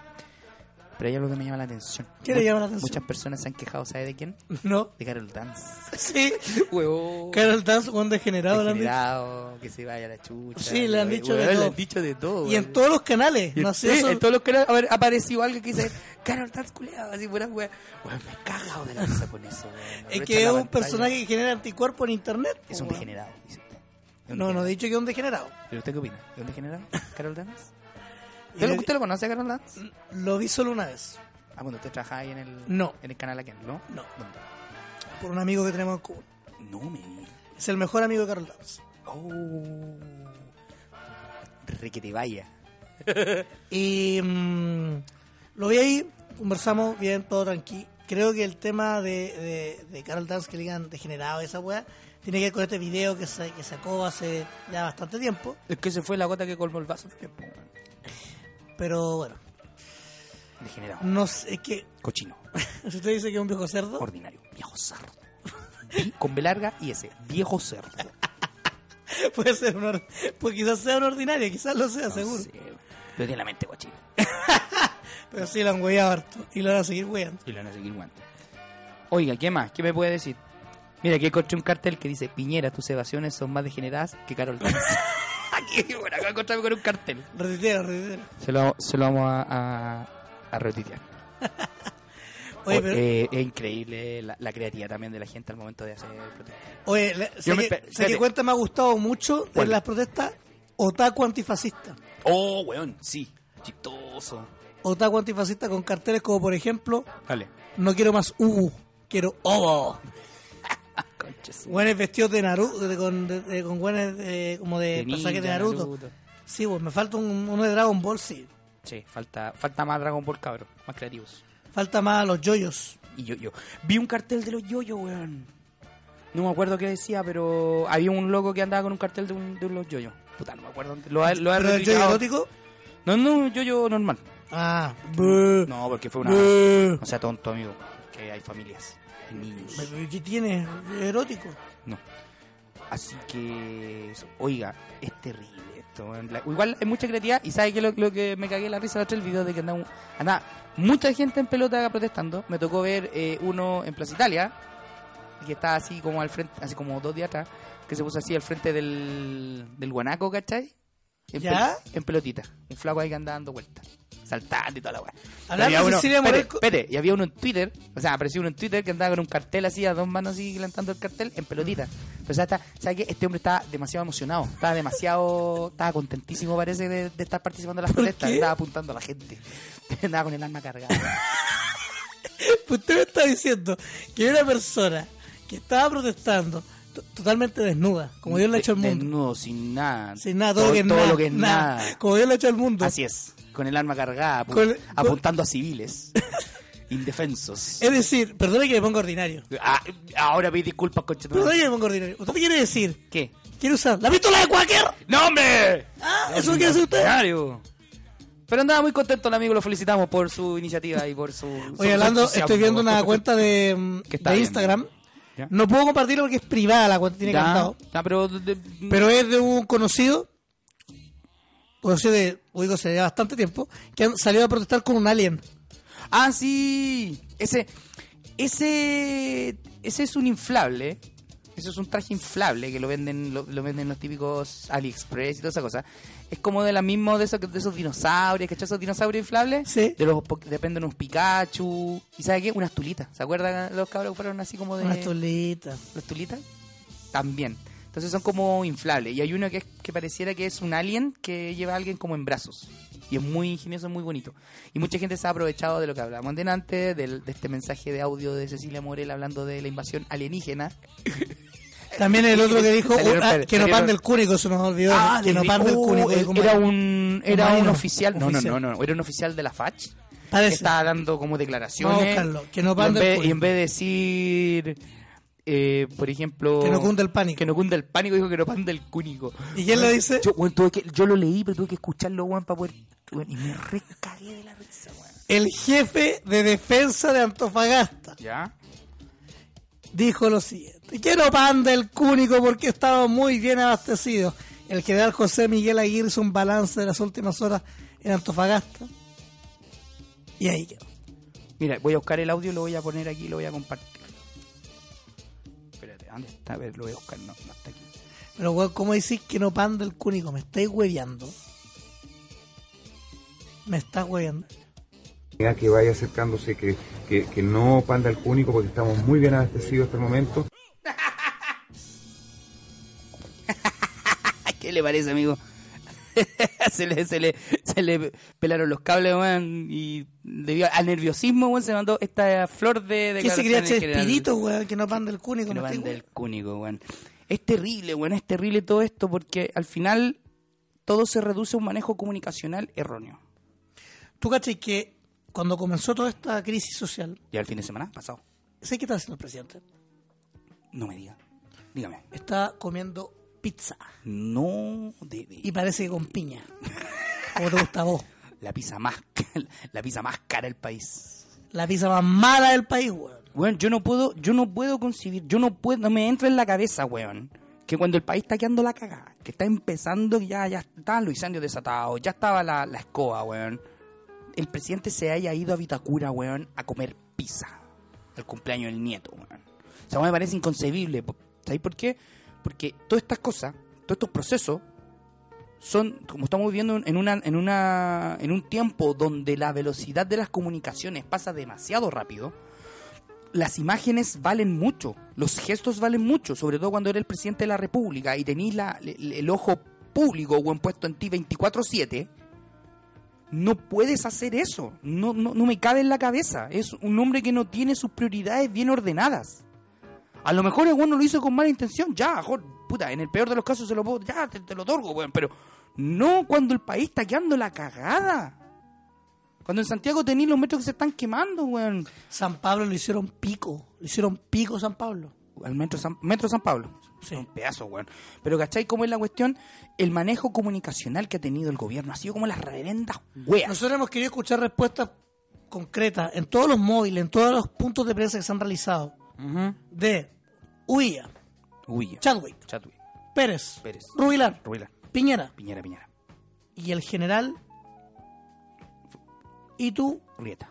Pero hay algo que me llama la atención. ¿Qué le llama la atención? Muchas personas se han quejado, ¿sabe de quién? No. De Carol Dance. *laughs* Sí. Huevón. Carol Dance, un degenerado. Degenerado, que se vaya a la chucha. Sí, le han dicho de Huevón, todo. Le han dicho de todo. Y en todos los canales. No sé, sí, eso. en todos los canales a ver, apareció alguien que dice Carol Dance culeado, así pura wea. Weón, me he cagado de la risa con eso. Es que es un pantalla. personaje que genera anticuerpos en internet. Es un degenerado, dice usted. No, no he dicho que es un degenerado. ¿Pero usted qué opina? ¿Es un degenerado? ¿Carol Dance? ¿Usted, lo, usted lo conoce a Carol Dance? Lo vi solo una vez. Ah, cuando usted trabaja ahí en el, No. en el canal aquel, ¿no? No. ¿Dónde? Por un amigo que tenemos en común. No me. Es el mejor amigo de Carol Dance. Oh. Re que te vaya. *laughs* Y mm, lo vi ahí, conversamos bien, todo tranquilo. Creo que el tema de, de, de Carol Dance que le digan degenerado esa weá tiene que ver con este video que, sa- que sacó hace ya bastante tiempo. Es que se fue la gota que colmó el vaso. Pero bueno, Degenerado. no sé, es que Cochino. *laughs* si usted dice que es un viejo cerdo, Ordinario. Viejo cerdo. Con B larga y ese. Viejo cerdo. *laughs* puede ser un or- pues quizás sea un ordinario, quizás lo sea, No seguro. sé. Pero tiene la mente guachina. *laughs* Pero sí lo han hueado harto y lo van a seguir hueando. Y lo van a seguir jugando. Oiga, ¿qué más? ¿Qué me puede decir? Mira, aquí encontré un cartel que dice Piñera, tus evasiones son más degeneradas que Carol Dance. *laughs* aquí, bueno, acá encontramos con un cartel. Retitero, retitero. Se lo, se lo vamos a, a, a retuitear. *laughs* Oye, O- pero, eh, es increíble la, la creatividad también de la gente al momento de hacer protestas. oye, le- sé, yo me que, espe- sé espérate. que cuenta me ha gustado mucho de ¿Cuál? las protestas Otaku antifascista. Oh, weón, sí. Chistoso. Otaku antifascista con carteles como por ejemplo Dale. No quiero más U, quiero Obo. Güenes vestidos de Naruto, de- con, de- con güenes de- como de, De personajes de Naruto. Naruto. Sí, pues me falta un- uno de Dragon Ball, sí. Sí, falta, falta más Dragon Ball, cabros. Más creativos. Falta más los yoyos. Y yo, yo. Vi un cartel de los yoyos, weón. No me acuerdo qué decía, pero había un loco que andaba con un cartel de, un, de los yoyos. Puta, no me acuerdo. Lo, ha- lo ha ¿Pero el yoyo erótico? No, no, un yoyo normal. Ah, No, porque fue una. No sea tonto, amigo. Que hay familias. Niños. ¿Pero ¿Qué tiene? ¿Erótico? No. Así que, oiga, es terrible esto. La- Igual hay mucha creatividad y sabe que lo, lo que me cagué la risa el otro el video de que andaba, andaba mucha gente en pelota protestando. Me tocó ver eh, uno en Plaza Italia que estaba así como al frente, así como dos días atrás, que se puso así al frente del, del guanaco, ¿cachai? En, ¿Ya? pel- en pelotita. Un flaco ahí que andaba dando vueltas. Saltando y toda la weá. Hablando de Cecilia Morel espere, y había uno en Twitter, o sea, apareció uno en Twitter que andaba con un cartel así, a dos manos así, levantando el cartel en pelotita. Pero, ¿sabes está, ¿sabe qué? Este hombre estaba demasiado emocionado, estaba demasiado, estaba contentísimo, parece, de, de estar participando en las ¿Por protestas, estaba apuntando a la gente. *laughs* andaba con el arma cargada. *laughs* Usted me está diciendo que una persona que estaba protestando totalmente desnuda, como Dios le ha hecho al mundo. Desnudo, sin nada. Sin nada, todo, lo que es nada. lo que es nada. nada. Como Dios le ha hecho al mundo. Así es, con el arma cargada, apu- Con- apuntando a civiles *laughs* indefensos. Es decir, perdona que me ponga ordinario. Ah, ahora pide disculpas, coche. Perdona que me ponga ordinario. ¿Usted qué quiere decir? ¿Qué? ¿Quiere usar la pistola de Quaker? ¡No, hombre! Ah, ¿eso quiere decir usted? Ordinario. Pero andaba muy contento el amigo, lo felicitamos por su iniciativa y por su... Oye, hablando, estoy viendo una cuenta de, de bien, Instagram. Ya. No puedo compartirlo porque es privada la cuenta, tiene ya, pero... de- de- Pero es de un conocido, conocido de, uy, se lleva bastante tiempo, que han salido a protestar con un alien. Ah, sí. Ese, ese, ese es un inflable. Ese es un traje inflable que lo venden, lo, lo venden los típicos AliExpress y toda esa cosa. Es como de la misma de esos, de esos dinosaurios, ¿cachai? Esos dinosaurios inflables. Sí. De los, dependen unos Pikachu. ¿Y sabe qué? Unas tulitas. ¿Se acuerdan los cabros que fueron así como de. Una tolita. ¿Las tulitas? También. Entonces son como inflables. Y hay uno que, es- que pareciera que es un alien que lleva a alguien como en brazos. Y es muy ingenioso, muy bonito. Y mucha gente se ha aprovechado de lo que hablábamos delante, del, de este mensaje de audio de Cecilia Morel hablando de la invasión alienígena. *laughs* También el otro que dijo ah, que no pan del cúnico, se nos olvidó. que no pan del cúnico. era un era un oficial. No, no, no, no, era un oficial de la FACH. Parece. estaba dando como declaraciones. que no y, pan en del vez, y en vez de decir, eh, por ejemplo... Que no cunde el pánico. Que no cunde el pánico, dijo que no panda el cúnico. ¿Y quién lo dice? Yo, tuve que, yo lo leí, pero tuve que escucharlo, weón, para poder... y me recagué de la risa. El jefe de defensa de Antofagasta ¿Ya? dijo lo siguiente. Que no pan del cúnico porque estamos muy bien abastecidos. El general José Miguel Aguirre hizo un balance de las últimas horas en Antofagasta. Y ahí quedó. Mira, voy a buscar el audio, lo voy a poner aquí, lo voy a compartir. Espérate, ¿dónde está? A ver, lo voy a buscar, no, no está aquí. Pero, weón, ¿cómo decís que no pan del cúnico? ¿Me estáis hueveando? ¿Me estás hueveando? que vaya acercándose, que, que, que no panda el cúnico porque estamos muy bien abastecidos hasta el momento. *laughs* ¿Qué le parece, amigo? *laughs* se, le, se, le, se le pelaron los cables, weón, y debido al nerviosismo, weón, se mandó esta flor de ¿Qué se quería eran- Chespirito, weón? Que no pan del cúnico. que no ¿me van estáis del cúnico, weón. Es terrible, weón, es terrible todo esto porque al final todo se reduce a un manejo comunicacional erróneo. Tú cachai que cuando comenzó toda esta crisis social, Ya el fin de semana pasado. ¿sabes qué está haciendo el presidente? No me diga. Dígame. Está comiendo pizza. No debe. Y parece que con piña. Como te gusta a vos. *laughs* La pizza más *laughs* la pizza más cara del país. La pizza más mala del país, weón. Weón, yo no puedo, yo no puedo concebir, yo no puedo, no me entra en la cabeza, weón, que cuando el país está quedando la cagada, que está empezando, ya, ya estaban los incendios desatados, ya estaba la, la escoba, weón, el presidente se haya ido a Vitacura, weón, a comer pizza al cumpleaños del nieto, weón. O sea, me parece inconcebible. ¿Sabéis por qué? Porque todas estas cosas, todos estos procesos, son, como estamos viviendo en, una, en, una, en un tiempo donde la velocidad de las comunicaciones pasa demasiado rápido, las imágenes valen mucho, los gestos valen mucho, sobre todo cuando eres el presidente de la República y tenés la- el, ojo público buen puesto en ti 24/7. No puedes hacer eso, no, no, no me cabe en la cabeza. Es un hombre que no tiene sus prioridades bien ordenadas. A lo mejor el bueno lo hizo con mala intención, ya, mejor, puta, en el peor de los casos se lo puedo, ya, te, te lo otorgo, weón, pero no cuando el país está quedando la cagada. Cuando en Santiago tenéis los metros que se están quemando, weón. San Pablo lo hicieron pico. Lo hicieron pico San Pablo. al metro San, metro San Pablo. Sí. Un pedazo, weón. Pero ¿cachai cómo es la cuestión? El manejo comunicacional que ha tenido el gobierno ha sido como las reverendas weas. Nosotros hemos querido escuchar respuestas concretas en todos los móviles, en todos los puntos de prensa que se han realizado. De Uilla, Uy, Chadwick, Chatui, Pérez, Pérez. Rubilar, Ruila, Piñera Piñera, Piñera, y el general. ¿Y tú? Rieta.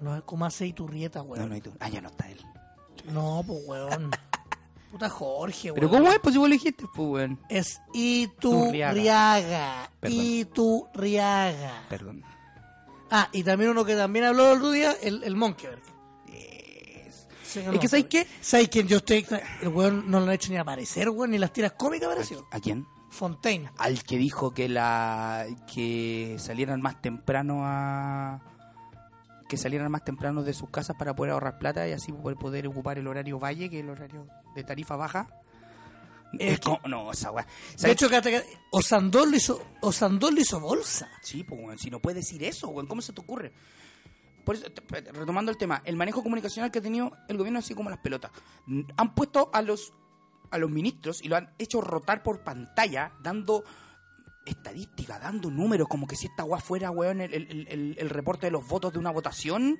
No, ¿cómo hace Iturrieta, No, weón? no, y tú. Ah, ya no está él. No, pues, weón. *laughs* Puta Jorge, Pero weón. ¿cómo es? Pues si vos lo dijiste, pues, weón. Es Iturriaga. Iturriaga. Perdón. Ah, y también uno que también habló el otro día, el, el Monkeberg. Sí, Es que, ¿sabes qué? ¿Sabes quién yo estoy? El weón no lo han hecho ni aparecer, weón, ni las tiras cómicas apareció. ¿A quién? Fontaine. Al que dijo que la que salieran más temprano a que salieran más temprano de sus casas para poder ahorrar plata y así poder, poder ocupar el horario valle, que es el horario de tarifa baja. Es Es que- como- no, esa weá. De ¿Sabes hecho, que, que- Osandón lo hizo, Osandón lo hizo bolsa. Sí, pues, weón, si no puedes decir eso, weón, ¿cómo se te ocurre? Por eso, retomando el tema, el manejo comunicacional que ha tenido el gobierno así como las pelotas. Han puesto a los a los ministros y lo han hecho rotar por pantalla, dando estadística, dando números, como que si esta weá fuera, weón, el, el- el- reporte de los votos de una votación,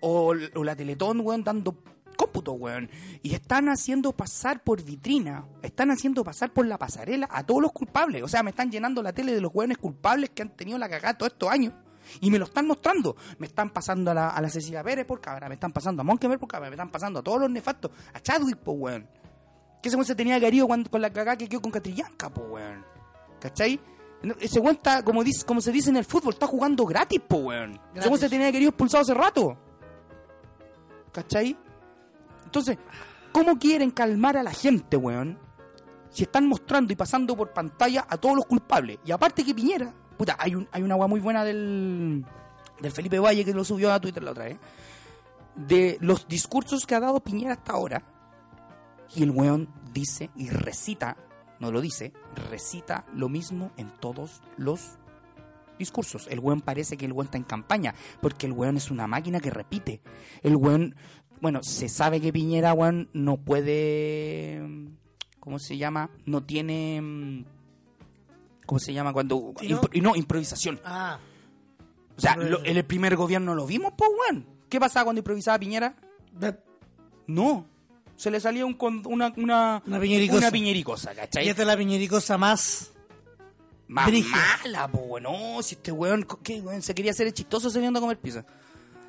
o, o la Teletón, weón, dando cómputo, weón. Y están haciendo pasar por vitrina, están haciendo pasar por la pasarela a todos los culpables. O sea, me están llenando la tele de los weones culpables que han tenido la cagada todos estos años. Y me lo están mostrando. Me están pasando a la, a la Cecilia Pérez por cabra, me están pasando a Monkever por cabra, me están pasando a todos los nefastos, a Chadwick, po, weón. Que ese weón se tenía querido cuando, con la cagada que quedó con Catrillanca, po, weón. ¿Cachai? Ese weón está, como, dice, como se dice en el fútbol, está jugando gratis, po, weón. Ese Gratis. weón se tenía querido expulsado hace rato. ¿Cachai? Entonces, ¿cómo quieren calmar a la gente, weón? Si están mostrando y pasando por pantalla a todos los culpables. Y aparte que Piñera, puta, hay, un, una weá muy buena del, del Felipe Valle que lo subió a Twitter la otra vez. De los discursos que ha dado Piñera hasta ahora. Y el weón dice y recita, no lo dice, recita lo mismo en todos los discursos. El weón parece que el weón está en campaña, porque el weón es una máquina que repite. El weón, bueno, se sabe que Piñera, weón, no puede, ¿cómo se llama? No tiene, mm, ¿cómo se llama? Cuando, ¿Sí, no? impro- y no, improvisación. Ah, O sea, lo- en el primer gobierno lo vimos, pues, weón. ¿Qué pasaba cuando improvisaba Piñera? No. Se le salía un, una, una, Una piñericosa. una piñericosa, ¿cachai? y esta es la piñericosa más. Más mala, po, weón. No, si este weón, ¿qué, weón? Se quería hacer el chistoso saliendo a comer pizza.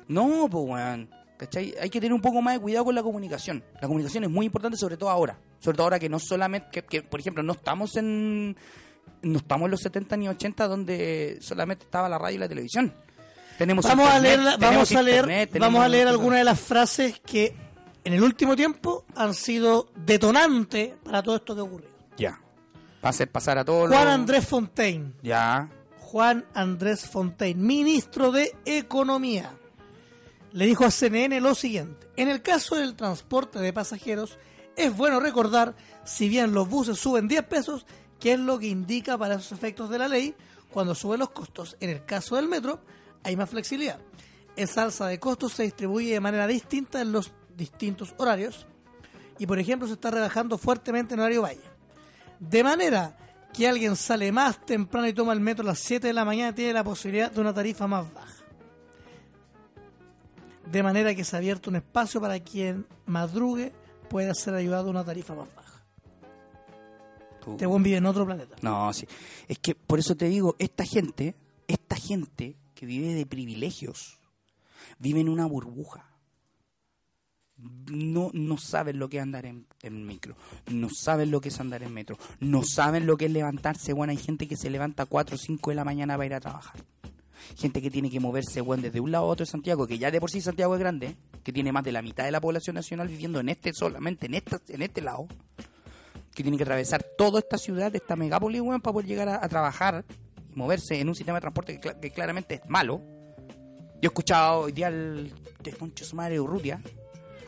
No, pues, weón. ¿Cachai? Hay que tener un poco más de cuidado con la comunicación. La comunicación es muy importante, sobre todo ahora. Sobre todo ahora que no solamente, que, que, por ejemplo, no estamos en. No estamos en los 70 ni 80 donde solamente estaba la radio y la televisión. Tenemos Vamos a leer, vamos a leer, internet, vamos a leer algunas de las frases que en el último tiempo han sido detonantes para todo esto que ocurrió. Ya. Va a hacer pasar a todos Juan los- Andrés Fontaine, Ya. Juan Andrés Fontaine, ministro de Economía, le dijo a CNN lo siguiente. En el caso del transporte de pasajeros, es bueno recordar, si bien los buses suben 10 pesos, que es lo que indica para esos efectos de la ley, cuando suben los costos. En el caso del metro, hay más flexibilidad. Esa alza de costos se distribuye de manera distinta en los distintos horarios y, por ejemplo, se está rebajando fuertemente en horario valle. De manera que alguien sale más temprano y toma el metro a las 7 de la mañana tiene la posibilidad de una tarifa más baja. De manera que se ha abierto un espacio para quien madrugue pueda ser ayudado a una tarifa más baja. Este buen vive en otro planeta. No, sí. Es que por eso te digo, esta gente, esta gente que vive de privilegios, vive en una burbuja. No, no saben lo que es andar en, en micro, no saben lo que es andar en metro, no saben lo que es levantarse, bueno, hay gente que se levanta a 4 o 5 de la mañana para ir a trabajar. Gente que tiene que moverse, bueno, desde un lado a otro de Santiago, que ya de por sí Santiago es grande, que tiene más de la mitad de la población nacional viviendo en este, solamente en, esta, en este lado que tiene que atravesar toda esta ciudad, esta megápolis, weón, para poder llegar a, a trabajar y moverse en un sistema de transporte que, cla- que claramente es malo. Yo he escuchado hoy día al de Concho madre Urrutia.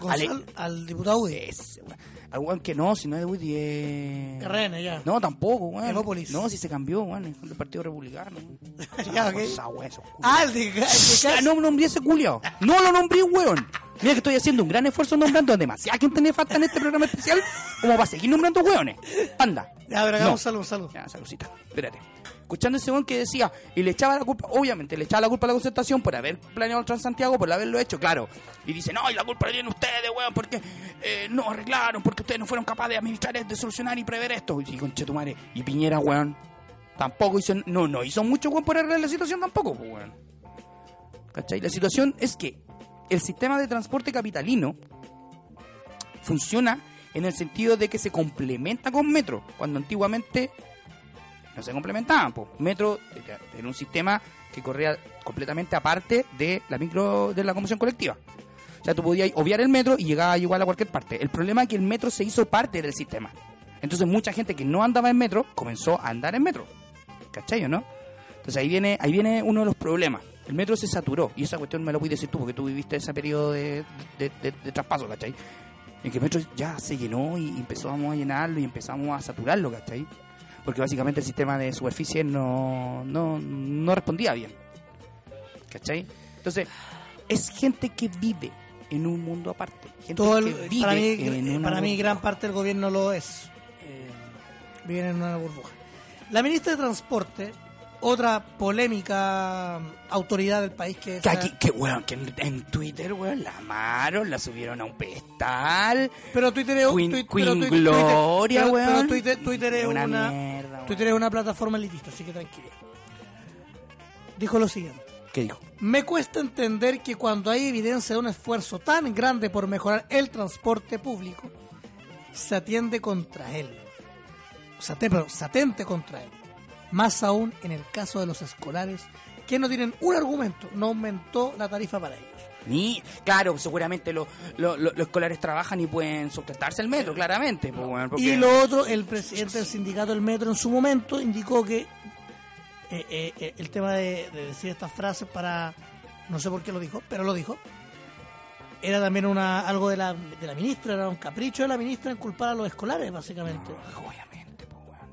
Gonzalo, al diputado. Ese, weón. Al weón que no, si no es de Woody, es... RN, ya. No, tampoco, weón. No, si se cambió, weón, es del Partido Republicano. *laughs* Ya, ok. Esa esos. Ah, el de, el de no nombré ese culiao. No lo nombré, weón. Mira que estoy haciendo un gran esfuerzo nombrando a demasiada gente nefasta en este programa especial como para seguir nombrando weones. Anda. Ya, No. hagamos salud, salud. Ya, saludcita. Espérate. Escuchando ese weón que decía, y le echaba la culpa, obviamente, le echaba la culpa a la concertación por haber planeado el Transantiago, por haberlo hecho, claro. Y dice, no, y la culpa la tienen ustedes, weón, porque eh, no arreglaron, porque ustedes no fueron capaces de administrar, de solucionar y prever esto. Y conche tu madre. Y Piñera, weón, tampoco hizo, no, no hizo mucho, weón, por arreglar la situación tampoco, pues, weón. ¿Cachai? La situación es que el sistema de transporte capitalino funciona en el sentido de que se complementa con Metro, cuando antiguamente no se complementaban. Pues. Metro era un sistema que corría completamente aparte de la micro de la convención colectiva. O sea, tú podías obviar el metro y llegaba igual a cualquier parte. El problema es que el metro se hizo parte del sistema. Entonces mucha gente que no andaba en metro comenzó a andar en metro. ¿Cachai o no? Entonces ahí viene, ahí viene uno de los problemas. El metro se saturó, y esa cuestión me lo puedes decir tú, porque tú viviste ese periodo de, de, de- de traspaso, ¿cachai? en que el metro ya se llenó y empezamos a llenarlo y empezamos a saturarlo, ¿cachai? Porque básicamente el sistema de superficie no, no, no respondía bien. ¿Cachai? Entonces, es gente que vive en un mundo aparte. Gente Todo el- que vive para mí, en para mí gran parte del gobierno lo es. Eh, viven en una burbuja. La ministra de Transporte, otra polémica mm, autoridad del país que es... Que aquí, que weón, que en, en Twitter, weón, la amaron, la subieron a un pedestal. pero Twitter es, Queen- tuit- Queen pero Gloria, pero- weón. pero Twitter, Twitter es Una una, mierda. Twitter es una plataforma elitista, así que tranquilo. Dijo lo siguiente. ¿Qué dijo? Me cuesta entender que cuando hay evidencia de un esfuerzo tan grande por mejorar el transporte público, se atiende contra él. O sea, te- perdón, se atente contra él. Más aún en el caso de los escolares, que no tienen un argumento, no aumentó la tarifa para ellos. Ni, claro, seguramente lo- lo- lo- los escolares trabajan y pueden sustentarse el metro, claramente. pues, porque- Y lo otro, el presidente del sindicato del metro en su momento indicó que eh, eh, eh, el tema de, de decir estas frases para, no sé por qué lo dijo, pero lo dijo, era también una algo de la, de la ministra, era un capricho de la ministra en culpar a los escolares, básicamente. Weón.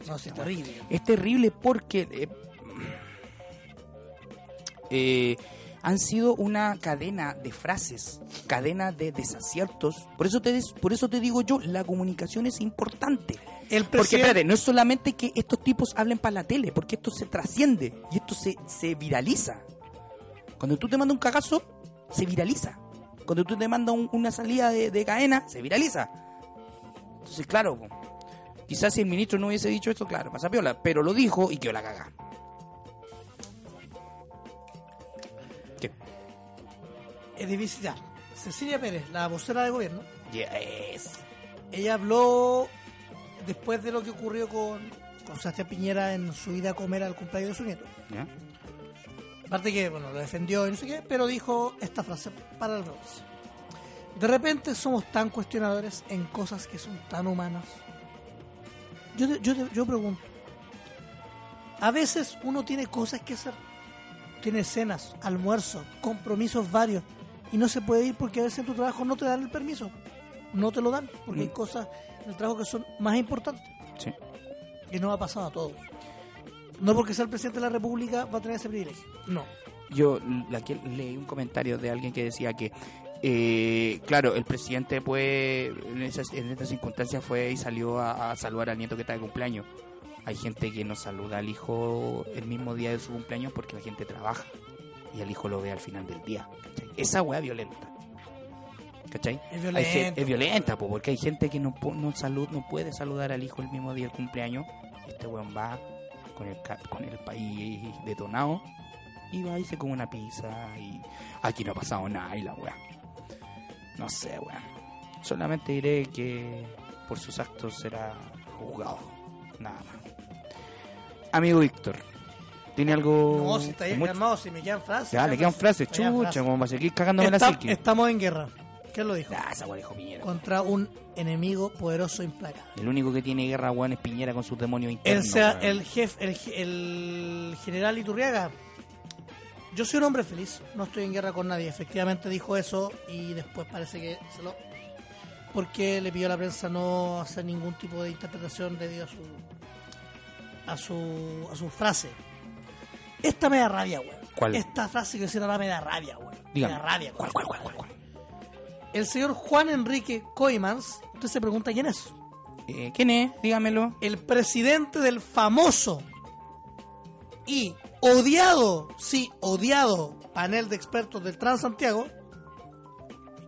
No, sí, terrible. Es terrible porque eh, eh, han sido una cadena de frases, cadena de desaciertos. Por eso te por eso te digo yo, la comunicación es importante. El Porque espérate, no es solamente que estos tipos hablen para la tele, porque esto se trasciende y esto se, se viraliza. Cuando tú te mandas un cagazo, se viraliza. Cuando tú te mandas un- una salida de, de cadena, se viraliza. Entonces, claro, quizás si el ministro no hubiese dicho esto, claro, pasa piola, pero lo dijo y quedó la caga. ¿Qué? es difícil ya. Cecilia Pérez, la vocera de gobierno, Yes. ella habló después de lo que ocurrió con, con Sebastián Piñera en su ida a comer al cumpleaños de su nieto. Aparte que, bueno, lo defendió y no sé qué, pero dijo esta frase para el revés. De repente somos tan cuestionadores en cosas que son tan humanas. Yo, te- yo, te- yo pregunto, a veces uno tiene cosas que hacer. Tiene cenas, almuerzos, compromisos varios. Y no se puede ir porque a veces en tu trabajo no te dan el permiso. No te lo dan porque hay Mm. cosas en el trabajo que son más importantes. Sí. Y no ha pasado a todos. No porque sea el presidente de la República va a tener ese privilegio. No. Yo la que leí un comentario de alguien que decía que, eh, claro, el presidente puede, en esas, en estas circunstancias fue y salió a, a saludar al nieto que está de cumpleaños. Hay gente que no saluda al hijo el mismo día de su cumpleaños porque la gente trabaja y el hijo lo ve al final del día. ¿cachai? Esa weá violenta. ¿Cachai? Es violento. es violenta, po, porque hay gente que no, no, salud, no puede saludar al hijo el mismo día del cumpleaños. Este weón va con el, con el país detonado y va y se come una pizza y aquí no ha pasado nada y la weá. No sé, weón. Solamente diré que por sus actos será juzgado. Nada más. Amigo Víctor, ¿tiene algo? No, si está mucho? calmado, si me quedan frases. Ya, le quedan frases, chucha, frases. como va a seguir cagándome la Está- psique. estamos en guerra. ¿Qué lo dijo? Ah, esa dijo Piñera. Contra un enemigo poderoso implacable. El único que tiene guerra, weón, es Piñera con sus demonios internos. sea, weón. el jefe, el general Iturriaga. Yo soy un hombre feliz, no estoy en guerra con nadie. Efectivamente dijo eso y después parece que se lo. Porque le pidió a la prensa no hacer ningún tipo de interpretación debido a su. a su. a su frase. Esta me da rabia, weón. ¿Cuál? Esta frase que hicieron ahora me da rabia, weón. Me da rabia, ¿Cuál, weón. cuál, cuál, cuál, cuál? El señor Juan Enrique Coimans, usted se pregunta quién es. Eh, ¿Quién es? Dígamelo. el presidente del famoso y odiado, sí, odiado panel de expertos del Transantiago,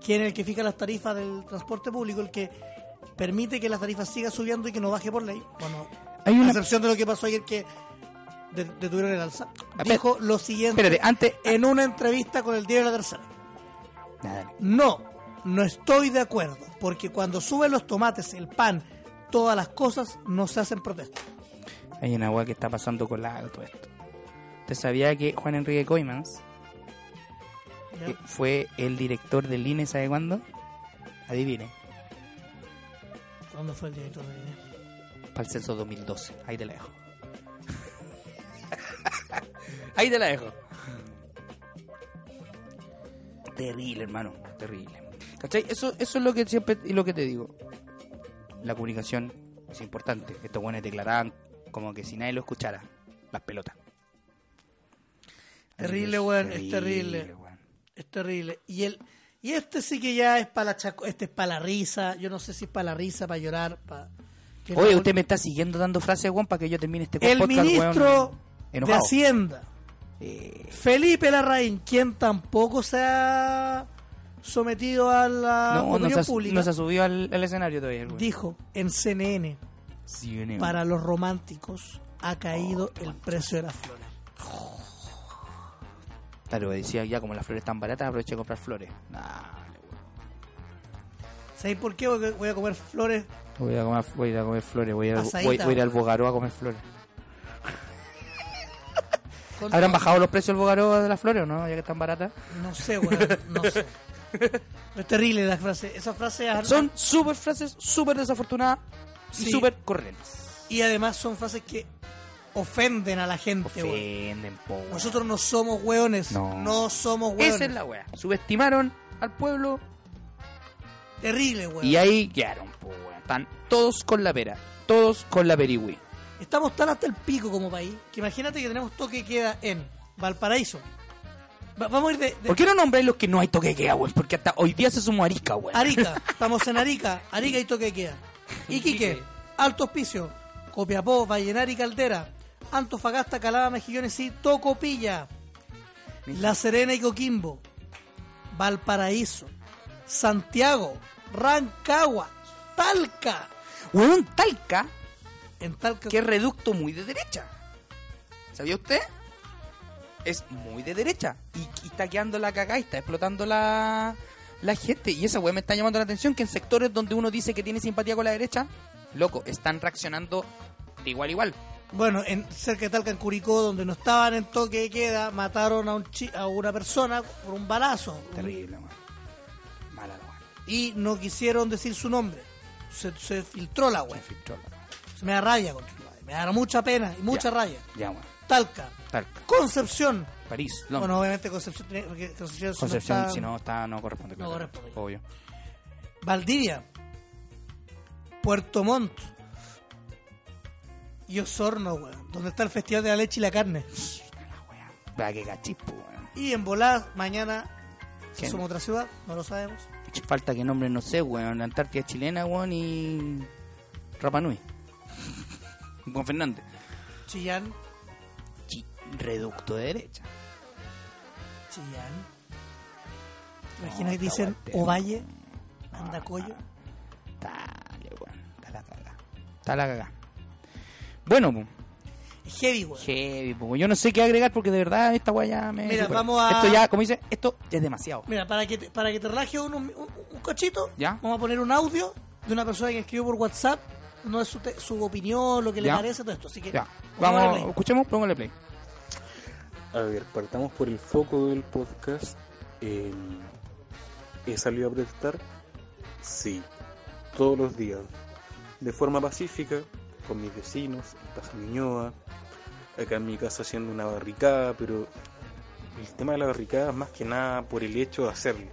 quien es el que fija las tarifas del transporte público, el que permite que las tarifas sigan subiendo y que no baje por ley. Bueno, Hay a una... excepción de lo que pasó ayer que de- detuvieron el alza. Dijo lo siguiente Espérate, antes... en una entrevista con el diario La Tercera. Nada. No, no estoy de acuerdo, porque cuando suben los tomates, el pan, todas las cosas, no se hacen protestas. Hay una weá que está pasando con la todo esto. ¿Usted sabía que Juan Enrique Coimans eh, fue el director del INE, ¿sabe cuándo? Adivine, ¿Cuándo fue el director de INE? para el censo 2012. Ahí te la dejo. *laughs* Ahí te la dejo. Terrible, hermano, terrible. ¿Cachai? Eso, eso es lo que siempre y lo que te digo. La comunicación es importante. Estos buenos declaraban como que si nadie lo escuchara, las pelotas. Terrible, weón, es terrible. weón. Es terrible. Y el y este sí que ya es para la chaco- este es para la risa. Yo no sé si es para la risa, para llorar, para Oye, no- usted me está siguiendo dando frases, weón, para que yo termine este el podcast, ministro weón, de. Hacienda, Eh, Felipe Larraín, quien tampoco se ha sometido a la no, no opinión se, pública, no se ha subido al, al escenario todavía, dijo en CNN, para los románticos ha caído el precio de las flores. Claro, decía ya como las flores están baratas, aproveché de comprar flores. ¿Sabéis por qué? Voy a comer flores. Voy a comer, voy a comer flores, voy a, Pasadita, voy, voy a ir al. Bogaró a comer flores. *laughs* ¿Habrán bajado los precios del Bogaró de las flores o no? Ya que están baratas. No sé, weón, no sé. *laughs* Es terrible la frase. Esa frase es- Son súper frases, súper desafortunadas y súper corrientes. y además son frases que ofenden a la gente. Ofenden, po, weón. Nosotros no somos hueones. No. Somos hueones. Esa es la wea. Subestimaron al pueblo Terrible, weón. y ahí quedaron, po, weón. Están todos con la pera. Todos con la perigüí. Estamos tan hasta el pico como país que imagínate que tenemos toque de queda en Valparaíso. Va- vamos a ir de, de ¿Por qué no nombráis los que no hay toque de queda, weón? Porque hasta hoy día se sumó Arica, weón. Arica. *laughs* Estamos en Arica. Arica y toque de queda. Iquique, *laughs* Alto Hospicio, Copiapó, Vallenar y Caldera, Antofagasta, Calama, Mejillones y Tocopilla, La Serena y Coquimbo, Valparaíso, Santiago, Rancagua, Talca. Weón, Talca, En Talca. que es reducto muy de derecha. ¿Sabía usted? Es muy de derecha. Y, y está quedando la cagada y está explotando la, la gente. Y esa weá me está llamando la atención que en sectores donde uno dice que tiene simpatía con la derecha, loco, están reaccionando de igual a igual. Bueno, en, cerca de Talca, en Curicó, donde no estaban en toque de queda, mataron a, un chi- a una persona por un balazo. Terrible, weón. Mala la. Y no quisieron decir su nombre. Se, se filtró la Se web. filtró la weá. Se me da rabia contra la web. Me da mucha pena y mucha Ya. rabia. Ya, weón. Talca, Talca. Concepción. París, Londres. Bueno, obviamente Concepción, Concepción, si no Concepción, está- si no está, no corresponde. No corresponde. Obvio. Valdivia, Puerto Montt y Osorno, weón, donde está el Festival de la Leche y la Carne. Vea que cachispo, weón. Y en Volá, mañana, somos otra ciudad, no lo sabemos. Falta que nombre, no sé, weón. La Antártida chilena, weón, y. Rapa Nui. *laughs* Juan Fernández. Chillán, Chi- Reducto de derecha. Chillán. ¿Te No, imaginas que dicen. Ovalle, Andacoyo? Dale, weón. Está la caga. Está la caga. Bueno, pues. Heavy, weón. Heavy, po. Yo no sé qué agregar porque de verdad esta weá ya me. Mira, supera. vamos a- Esto ya, como dice, esto ya es demasiado. Mira, para que te, para que te relajes un, un, un cochito, Ya. vamos a poner un audio de una persona que escribió por WhatsApp, no es su, te- su opinión, lo que le Ya. parece, todo esto. Así que Ya. Vamos, play. escuchemos, póngale play. A ver, partamos por el foco del podcast. Eh, ¿He salido a protestar? Sí, todos los días. De forma pacífica, con mis vecinos, en Plaza Ñuñoa, acá en mi casa haciendo una barricada, pero el tema de la barricada es más que nada por el hecho de hacerlo.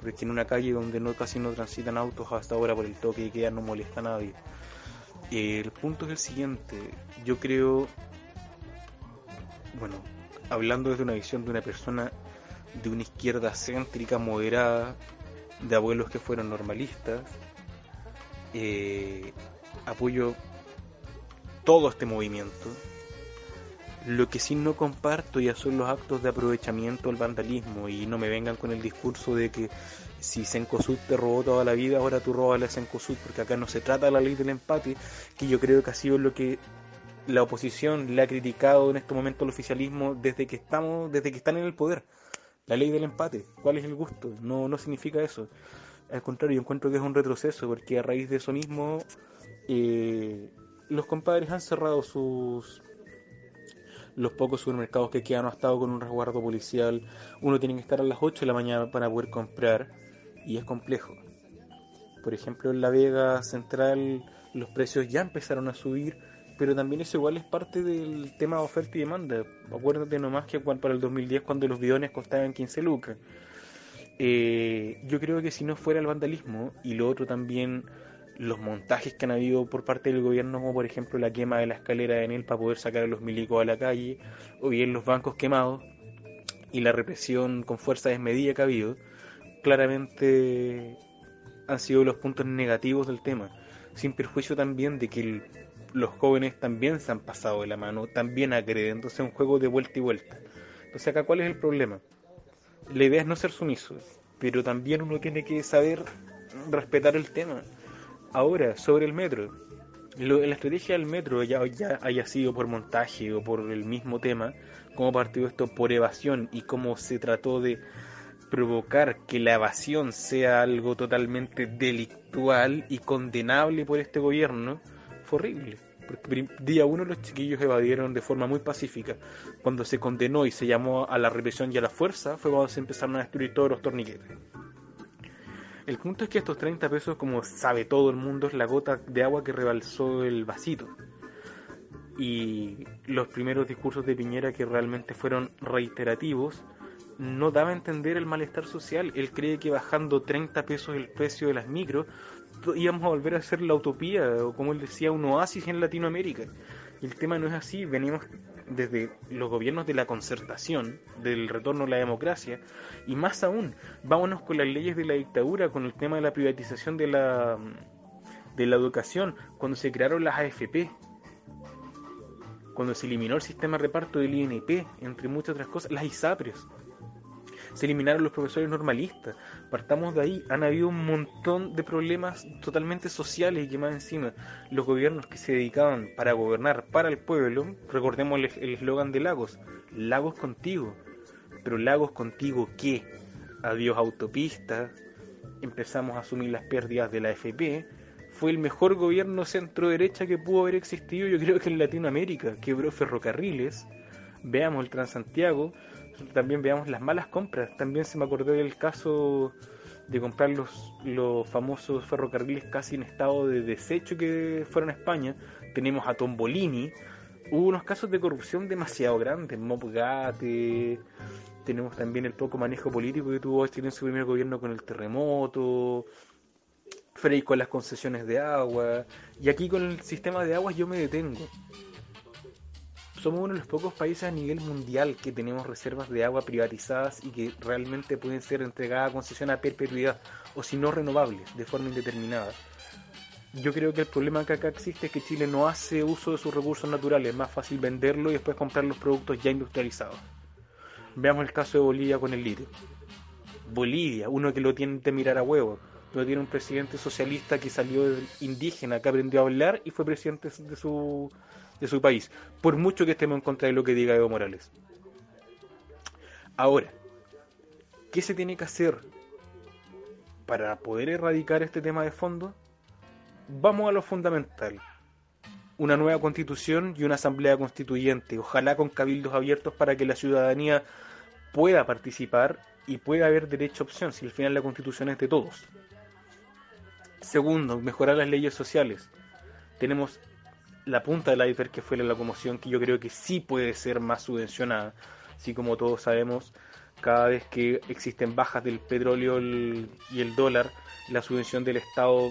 Porque en una calle donde no casi no transitan autos hasta ahora por el toque de queda no molesta a nadie. El punto es el siguiente, yo creo bueno, hablando desde una visión de una persona de una izquierda céntrica, moderada, de abuelos que fueron normalistas, eh, apoyo todo este movimiento. Lo que sí no comparto ya son los actos de aprovechamiento, el vandalismo, y no me vengan con el discurso de que si Sencosud te robó toda la vida, ahora tú robas a Sencosud, porque acá no se trata de la ley del empate, que yo creo que ha sido lo que la oposición le ha criticado en este momento al oficialismo desde que estamos, desde que están en el poder. La ley del empate, ¿cuál es el gusto? No, no significa eso. Al contrario, yo encuentro que es un retroceso, porque a raíz de eso mismo, eh, los compadres han cerrado sus los pocos supermercados que quedan no ha estado con un resguardo policial. Uno tiene que estar a las 8 de la mañana para poder comprar y es complejo. Por ejemplo, en la Vega Central los precios ya empezaron a subir, pero también eso igual es parte del tema de oferta y demanda. Acuérdate nomás que para el 2010 cuando los bidones costaban 15 lucas. Eh, yo creo que si no fuera el vandalismo y lo otro también los montajes que han habido por parte del gobierno, como por ejemplo la quema de la escalera de Enel para poder sacar a los milicos a la calle, o bien los bancos quemados y la represión con fuerza desmedida que ha habido, claramente han sido los puntos negativos del tema, sin perjuicio también de que los jóvenes también se han pasado de la mano, también agreden, entonces es un juego de vuelta y vuelta. Entonces acá, ¿cuál es el problema? La idea es no ser sumiso, pero también uno tiene que saber respetar el tema. Ahora, sobre el metro. Lo- la estrategia del metro, ya, ya haya sido por montaje o por el mismo tema, cómo partió esto por evasión y cómo se trató de provocar que la evasión sea algo totalmente delictual y condenable por este gobierno, fue horrible. Porque día uno los chiquillos evadieron de forma muy pacífica. Cuando se condenó y se llamó a la represión y a la fuerza, fue cuando se empezaron a destruir todos los torniquetes. El punto es que estos 30 pesos, como sabe todo el mundo, es la gota de agua que rebalsó el vasito. Y los primeros discursos de Piñera que realmente fueron reiterativos, no daba a entender el malestar social. Él cree que bajando 30 pesos el precio de las micros, íbamos a volver a ser la utopía, o como él decía, un oasis en Latinoamérica. El tema no es así, venimos desde los gobiernos de la concertación, del retorno a la democracia, y más aún, vámonos con las leyes de la dictadura, con el tema de la privatización de la, de la educación, cuando se crearon las AFP, cuando se eliminó el sistema de reparto del INP, entre muchas otras cosas, las ISAPRES. Se eliminaron los profesores normalistas. Partamos de ahí. Han habido un montón de problemas totalmente sociales y que más encima los gobiernos que se dedicaban para gobernar para el pueblo, recordemos el eslogan de Lagos, Lagos contigo. Pero Lagos contigo qué? Adiós autopistas, empezamos a asumir las pérdidas de la FP, fue el mejor gobierno centro derecha que pudo haber existido, yo creo que en Latinoamérica, quebró ferrocarriles, veamos el Transantiago, también veamos las malas compras, también se me acordó del caso de comprar los, los famosos ferrocarriles casi en estado de desecho que fueron a España, tenemos a Tombolini, hubo unos casos de corrupción demasiado grandes, Mopgate, tenemos también el poco manejo político que tuvo Chile en su primer gobierno con el terremoto, Frey con las concesiones de agua, y aquí con el sistema de aguas yo me detengo. Somos uno de los pocos países a nivel mundial que tenemos reservas de agua privatizadas y que realmente pueden ser entregadas a concesión a perpetuidad o si no renovables de forma indeterminada. Yo creo que el problema que acá existe es que Chile no hace uso de sus recursos naturales, es más fácil venderlo y después comprar los productos ya industrializados. Veamos el caso de Bolivia con el litio. Bolivia, uno que lo tiene que mirar a huevo, pero tiene un presidente socialista que salió indígena, que aprendió a hablar y fue presidente de su, de su país, por mucho que estemos en contra de lo que diga Evo Morales. Ahora, ¿qué se tiene que hacer para poder erradicar este tema de fondo? Vamos a lo fundamental. Una nueva constitución y una asamblea constituyente, ojalá con cabildos abiertos para que la ciudadanía pueda participar y pueda haber derecho a opción, si al final la constitución es de todos. Segundo, mejorar las leyes sociales. Tenemos la punta del iceberg que fue la locomoción, que yo creo que sí puede ser más subvencionada. Así como todos sabemos, cada vez que existen bajas del petróleo y el dólar, la subvención del Estado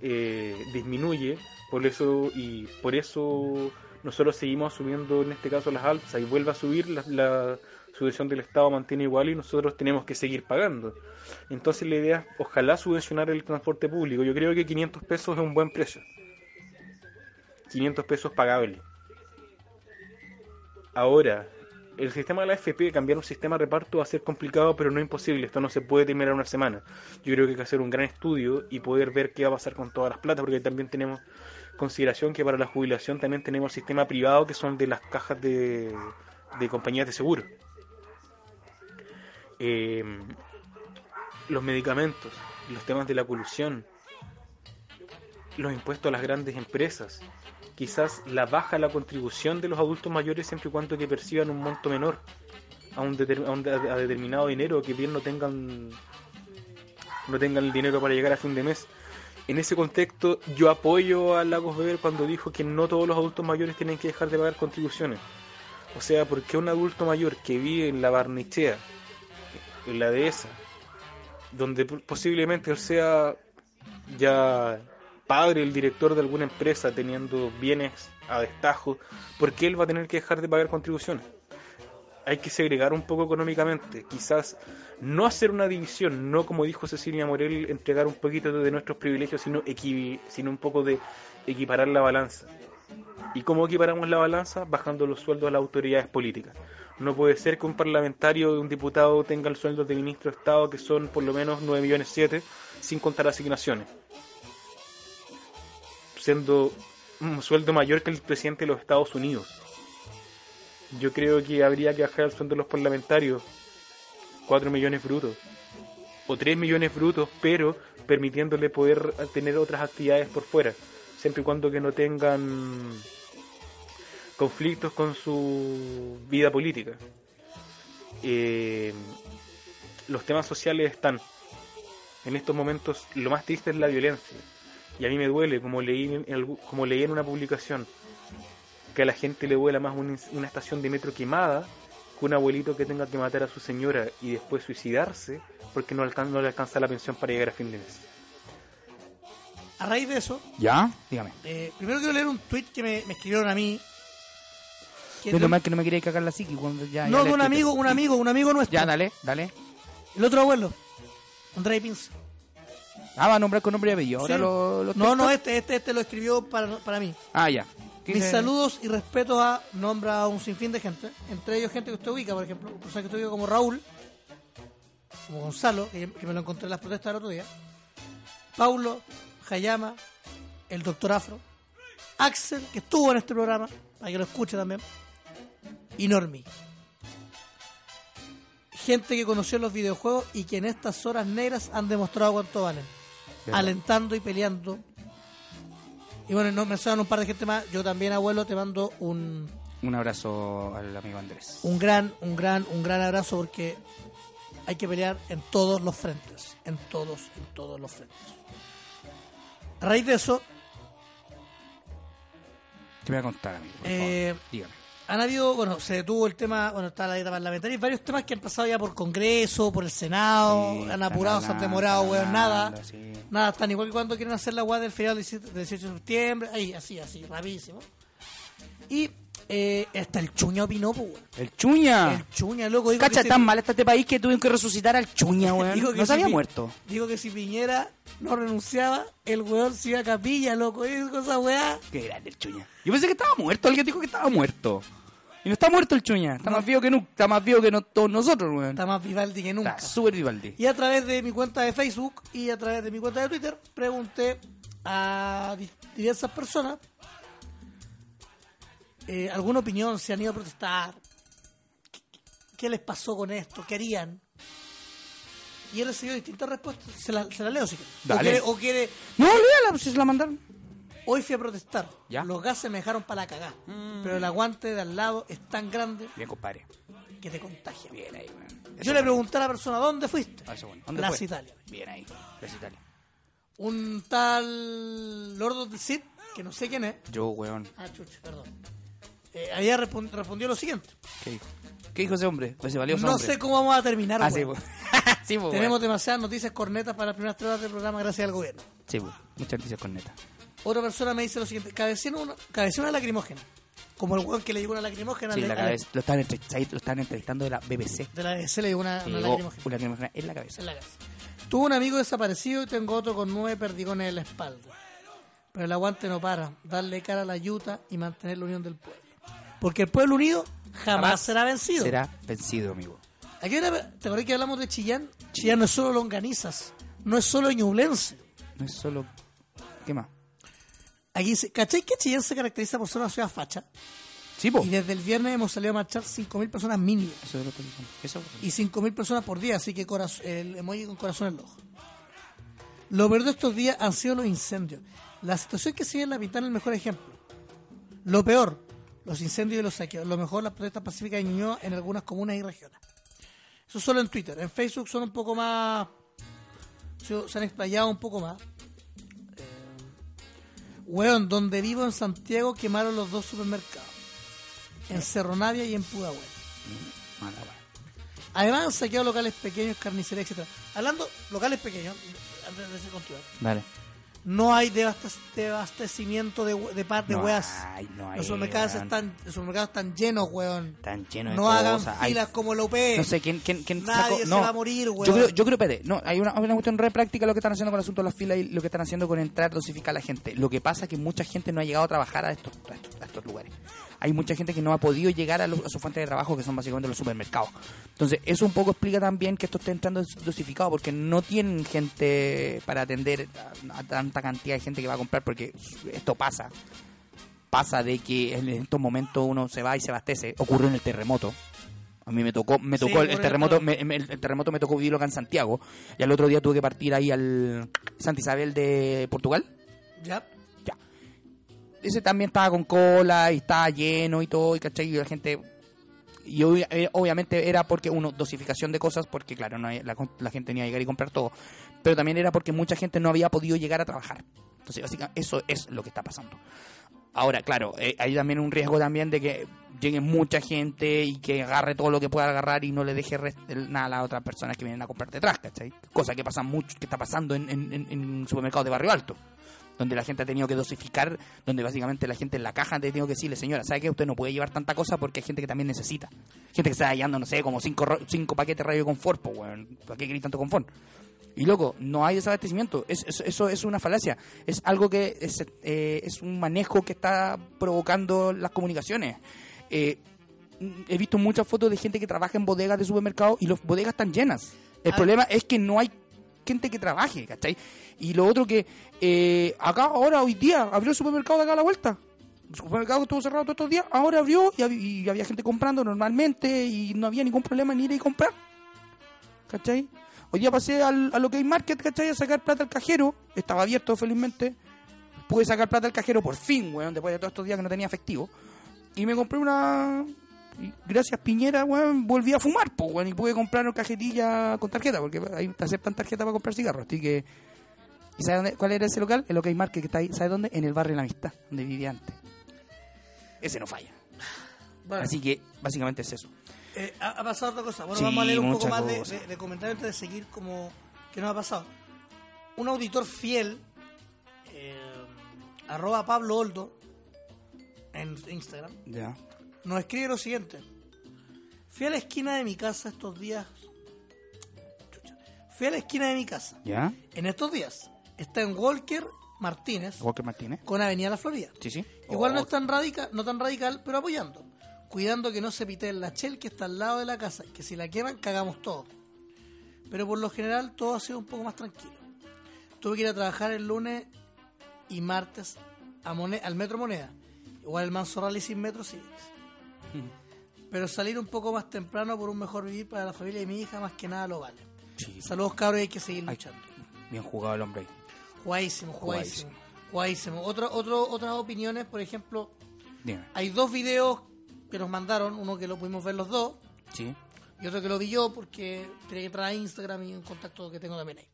eh, disminuye. Por eso, y por eso nosotros seguimos asumiendo en este caso las alzas y vuelve a subir la, la subvención del Estado mantiene igual y nosotros tenemos que seguir pagando. Entonces la idea es ojalá subvencionar el transporte público. Yo creo que 500 pesos es un buen precio. 500 pesos pagable. Ahora, el sistema de la FP, cambiar un sistema de reparto va a ser complicado, pero no imposible. Esto no se puede terminar en una semana. Yo creo que hay que hacer un gran estudio y poder ver qué va a pasar con todas las platas, porque también tenemos consideración que para la jubilación también tenemos el sistema privado que son de las cajas de, de compañías de seguro. Eh, los medicamentos, los temas de la colusión, los impuestos a las grandes empresas, quizás la baja la contribución de los adultos mayores siempre y cuando que perciban un monto menor a un, deter- a un a determinado dinero, que bien no tengan no tengan el dinero para llegar a fin de mes. En ese contexto, yo apoyo a Lagos Weber cuando dijo que no todos los adultos mayores tienen que dejar de pagar contribuciones. O sea, porque un adulto mayor que vive en la Barnichea, en la dehesa, donde posiblemente él sea ya padre, el director de alguna empresa teniendo bienes a destajo, porque él va a tener que dejar de pagar contribuciones. Hay que segregar un poco económicamente, quizás no hacer una división, no como dijo Cecilia Morel, entregar un poquito de nuestros privilegios, sino, sino un poco de equiparar la balanza. ¿Y cómo equiparamos la balanza? Bajando los sueldos a las autoridades políticas. No puede ser que un parlamentario o un diputado tenga el sueldo de ministro de Estado que son por lo menos 9 millones 7 sin contar asignaciones. Siendo un sueldo mayor que el presidente de los Estados Unidos. Yo creo que habría que bajar el sueldo de los parlamentarios 4 millones brutos o 3 millones brutos, pero permitiéndole poder tener otras actividades por fuera, siempre y cuando que no tengan conflictos con su vida política. Eh, los temas sociales están. En estos momentos lo más triste es la violencia. Y a mí me duele, como leí como leí en una publicación, que a la gente le duela más una, una estación de metro quemada que un abuelito que tenga que matar a su señora y después suicidarse porque no, alcan- no le alcanza la pensión para llegar a fin de mes. A raíz de eso, ¿Ya? Dígame. eh, primero quiero leer un tweet que me, me escribieron a mí. que de- mal que no me quería cagar la psiqui cuando ya. no, ya un amigo, un amigo, un amigo nuestro. Ya, dale, dale. El otro abuelo, André Pinza. Ah, va a nombrar con nombre y apellido. Ahora Sí. lo, los No, no, este, este, este lo escribió para, para mí. Ah, ya. ¿Qué Mis dice? saludos y respetos a nombra a un sinfín de gente, entre ellos gente que usted ubica, por ejemplo, personas que usted ubica como Raúl, como Gonzalo, que, que me lo encontré en las protestas el otro día, Paulo, Hayama, el doctor Afro, Axel, que estuvo en este programa, para que lo escuche también, y Normi. Gente que conoció los videojuegos y que en estas horas negras han demostrado cuánto valen, Verdad. alentando y peleando y bueno, no mencionan un par de gente más. Yo también, abuelo, te mando un, Un abrazo al amigo Andrés. un gran, un gran, un gran abrazo porque hay que pelear en todos los frentes. En todos, en todos los frentes. A raíz de eso, ¿Qué me va a contar, amigo? Por Eh, favor. Dígame. Han habido, bueno, se detuvo el tema, bueno, está la dieta parlamentaria, y varios temas que han pasado ya por Congreso, por el Senado, Sí, han apurado, se han demorado, weón, nada. sí. Nada, están igual que cuando quieren hacer la guada del feriado del 17 del 18 de septiembre, ahí, así, así, rapidísimo. Y eh, hasta el chuña opinó, pues, weón. El Chuña. El chuña, loco. dijo Cacha, que tan mal está este país que tuvieron que resucitar al Chuña, *laughs* weón. que No se si había Pi- muerto. Dijo que si Piñera no renunciaba, el weón se iba a capilla, loco. Es cosa weá. Qué grande el Chuña. Yo pensé que estaba muerto. Alguien dijo que estaba muerto. Y no está muerto el Chuña. Está más vivo que nunca. Está más vivo que no- todos nosotros, weón. Está más Vivaldi que nunca. Está súper Vivaldi. Y a través de mi cuenta de Facebook y a través de mi cuenta de Twitter pregunté a di- diversas personas eh, alguna opinión, si han ido a protestar, qué, qué les pasó con esto, qué harían. Y he recibido distintas respuestas. Se las se la leo si Dale. quiere, o quiere, No, pues, si se la mandaron. Hoy fui a protestar. ¿Ya? Los gases me dejaron para la cagada. Pero el aguante de al lado es tan grande Bien, compadre. que te contagia. Bien ahí. Eso Yo le pregunté a la persona, ¿dónde fuiste? Ah, eso bueno. ¿Dónde Plaza fue? Italia. Bien ahí. Plaza Italia. un tal Lord of the Sith, que no sé quién es. Yo, weón. Ah, chucha, perdón. Eh, había respondió lo siguiente. ¿Qué dijo? ¿Qué dijo ese hombre? Pues No hombre. sé cómo vamos a terminar. Ah, sí, pues. *laughs* sí, pues, Tenemos demasiadas noticias cornetas para las primeras tres horas del programa gracias al gobierno. Sí, pues. Muchas noticias con neta. Otra persona me dice lo siguiente. Cabecé una, cabeceé una lacrimógena. Como el weón que le llegó una lacrimógena Sí, la cabeza. Lo estaban, entrevist- lo estaban entrevistando de la BBC. de la BBC le llegó una, una lacrimógena una lacrimógena en la cabeza. en la casa. Tuve un amigo desaparecido y tengo otro con nueve perdigones en la espalda. Pero el aguante no para. Darle cara a la yuta y mantener la unión del pueblo. Porque el pueblo unido jamás, Jamás será vencido. Será vencido, amigo. Aquí era- ¿Te acordás que hablamos de Chillán? Chillán no es solo longanizas, no es solo ñublense. No es solo. ¿Qué más? Aquí, se- ¿cachai que Chillán se caracteriza por ser una ciudad facha? Sí, po. Y desde el viernes hemos salido a marchar 5.000 personas mínimo. Eso es lo que dicen. Eso. Y 5.000 personas por día, así que coraz- el emoji con corazón en el ojo. Lo peor de estos días han sido los incendios. La situación que sigue en la Pitana es el mejor ejemplo. Lo peor, los incendios y los saqueos. Lo mejor, las protestas pacíficas en Ñuñoa en algunas comunas y regiones. Eso solo en Twitter. En Facebook son un poco más... Se han explayado un poco más. Weón, donde vivo en Santiago quemaron los dos supermercados. En Cerro Navia y en Pudahuel. Weón. Además han saqueado locales pequeños, carnicería, etcétera. Hablando locales pequeños, antes de continuar, Dale. No hay desabastecimiento de, de par de No weas. hay, no hay, los, supermercados weón. están, los supermercados están llenos, weón. Tan lleno de No hagan cosas. Hay- filas como la UP. No sé quién, quién, quién Nadie sacó- se no. va a morir, weón. Yo creo, yo creo, espérate, no, hay una, una cuestión re práctica lo que están haciendo con el asunto de las filas y lo que están haciendo con entrar, dosificar a la gente. Lo que pasa es que mucha gente no ha llegado a trabajar a estos, a estos, a estos lugares. Hay mucha gente que no ha podido llegar a, los- a su fuente de trabajo, que son básicamente los supermercados. Entonces, eso un poco explica también que esto esté entrando dosificado, porque no tienen gente para atender a, a tanta cantidad de gente que va a comprar, porque esto pasa. Pasa de que en estos momentos uno se va y se abastece. Ocurrió en el terremoto. A mí me tocó, me Sí, tocó el, terremoto, me- me- el, el terremoto me tocó vivirlo acá en Santiago. Y al otro día tuve que partir ahí al Santa Isabel de Portugal. Ya. Ese también estaba con cola y estaba lleno y todo, y cachai, y la gente... Y eh, obviamente era porque, uno, dosificación de cosas, porque claro, no hay- la, la gente ni iba a llegar y comprar todo. Pero también era porque mucha gente no había podido llegar a trabajar. Entonces, básicamente, eso es lo que está pasando. Ahora, claro, eh, hay también un riesgo también de que llegue mucha gente y que agarre todo lo que pueda agarrar y no le deje nada a las otras personas que vienen a comprar detrás, ¿cachai? Cosa que pasa mucho, que está pasando en supermercados de barrio alto donde la gente ha tenido que dosificar, donde básicamente la gente en la caja ha tenido que decirle, señora, ¿sabe que usted no puede llevar tanta cosa porque hay gente que también necesita? Gente que está hallando, no sé, como cinco, cinco paquetes de radio confort, pues, weón, ¿para qué queréis tanto confort? Y loco, no hay desabastecimiento, es, es- eso es una falacia, es algo que es, eh, es un manejo que está provocando las comunicaciones. Eh, he visto muchas fotos de gente que trabaja en bodegas de supermercados y las bodegas están llenas. El problema es que no hay gente que trabaje, ¿cachai? Y lo otro que eh, acá ahora, hoy día, abrió el supermercado de acá a la vuelta. El supermercado estuvo cerrado todos estos días, ahora abrió y, hab- y había gente comprando normalmente y no había ningún problema en ir y comprar. ¿Cachai? Hoy día pasé al, a lo que hay market, ¿cachai? A sacar plata al cajero. Estaba abierto felizmente. Pude sacar plata al cajero por fin, weón, después de todos estos días que no tenía efectivo. Y me compré una... y gracias Piñera, weón, volví a fumar, pues, weón, y pude comprar una cajetilla con tarjeta, porque ahí te aceptan tarjeta para comprar cigarros, así que... ¿Y sabes dónde, cuál era ese local? El OK Market que está ahí, ¿sabes dónde? En el barrio de la Amistad, donde vivía antes. Ese no falla. Bueno, Así que, básicamente es eso. eh, ha, ha pasado otra cosa. Bueno, Sí, vamos a leer un poco más de, cosas. de- de comentarios antes de seguir como que nos ha pasado. Un auditor fiel, eh, arroba Pablo Oldo, en Instagram, Ya. Nos escribe lo siguiente. Fui a la esquina de mi casa estos días. Chucha. Fui a la esquina de mi casa. ¿Ya? En estos días. Está en Walker Martínez Walker Martínez. con Avenida La Florida. Sí, sí. Igual no Oh, es tan radical, no tan radical, pero apoyando. Cuidando que no se pite la Shell que está al lado de la casa, que si la queman cagamos todo. Pero por lo general todo ha sido un poco más tranquilo. Tuve que ir a trabajar el lunes y martes a al Metro Moneda. Igual el Manso Rally sin metro sí. *laughs* Pero salir un poco más temprano por un mejor vivir para la familia de mi hija más que nada lo vale. Sí, Saludos cabros y hay que seguir luchando. Bien jugado el hombre ahí. Jugadísimo, jugadísimo. Jugadísimo. Otro, otro, otras opiniones, por ejemplo, Dime. hay dos videos que nos mandaron, uno que lo pudimos ver los dos Sí. y otro que lo vi yo porque tenía que entrar a Instagram y un contacto que tengo también ahí.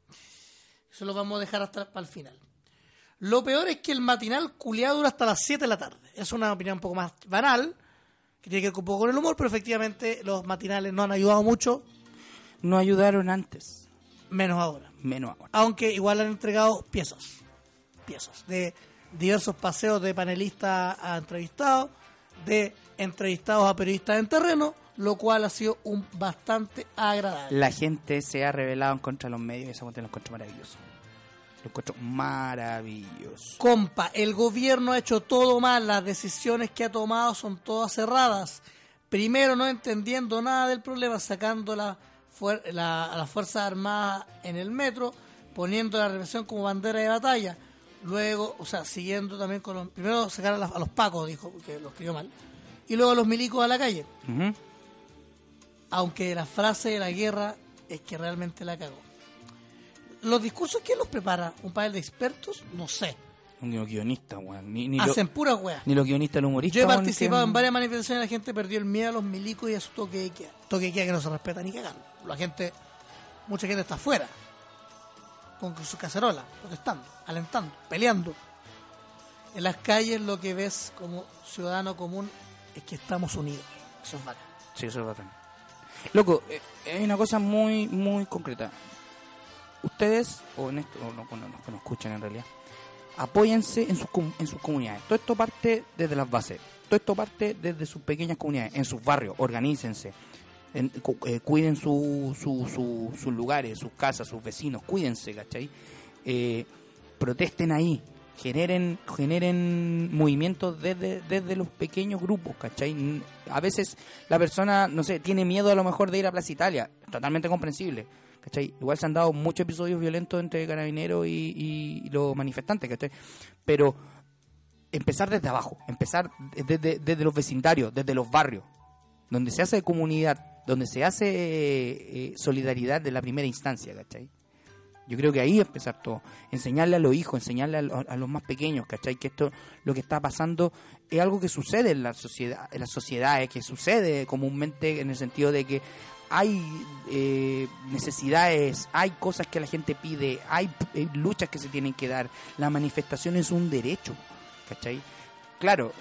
Eso lo vamos a dejar hasta para el final. Lo peor es que el matinal culiado dura hasta las 7 de la tarde. Es una opinión un poco más banal, que tiene que ver un poco con el humor, pero efectivamente los matinales no han ayudado mucho, No ayudaron antes. menos ahora. Menos ahora. Aunque igual han entregado piezas. Piezas. De diversos paseos de panelistas a entrevistados, de entrevistados a periodistas en terreno, lo cual ha sido un bastante agradable. La gente se ha rebelado en contra de los medios y cuestión lo encuentro maravilloso. Lo encuentro maravilloso. Compa, el gobierno ha hecho todo mal, las decisiones que ha tomado son todas cerradas. Primero, no entendiendo nada del problema, sacando la, la- a las Fuerzas Armadas en el metro, poniendo la represión como bandera de batalla. Luego, o sea, siguiendo también con los. Primero, sacar a, la- a los pacos, dijo, porque lo escribió mal. Y luego a los milicos a la calle. Aunque la frase de la guerra es que realmente la cagó. Los discursos, ¿quién los prepara? ¿Un panel de expertos? No sé. Ni los guionistas, weón. Ni, ni, lo- Hacen puras weas. ni los guionistas, los humoristas. Yo he participado en varias manifestaciones y la gente perdió el miedo a los milicos y a su toque de queda. Toque de queda que no se respeta ni cagando. La gente, mucha gente está afuera, con su cacerola, protestando, alentando, peleando. En las calles lo que ves como ciudadano común es que estamos unidos. Eso es bacán. Sí, eso es bacán. Loco, eh, hay una cosa muy, muy concreta. Ustedes, o en esto, o no, los que nos escuchan en realidad, apóyense en sus, en sus comunidades. Todo esto parte desde las bases. Todo esto parte desde sus pequeñas comunidades, en sus barrios. Organícense. En- eh, cuiden su, su- su- sus lugares, sus casas, sus vecinos. Cuídense, ¿cachai? Eh, protesten ahí. Generen, generen movimientos desde, desde los pequeños grupos, ¿cachai? A veces la persona, no sé, tiene miedo a lo mejor de ir a Plaza Italia. Totalmente comprensible. ¿Cachai? Igual se han dado muchos episodios violentos entre carabineros y, los manifestantes, ¿cachai? Pero empezar desde abajo, empezar desde, desde los vecindarios, desde los barrios, donde se hace comunidad, donde se hace eh, solidaridad de la primera instancia, ¿cachai? Yo creo que ahí empezar todo. Enseñarle a los hijos, enseñarle a, lo- a los más pequeños, ¿cachai? Que esto, lo que está pasando es algo que sucede en la sociedad, en las sociedades, que sucede comúnmente en el sentido de que hay eh, necesidades, hay cosas que la gente pide, hay eh, luchas que se tienen que dar. La manifestación es un derecho, ¿cachai? Claro,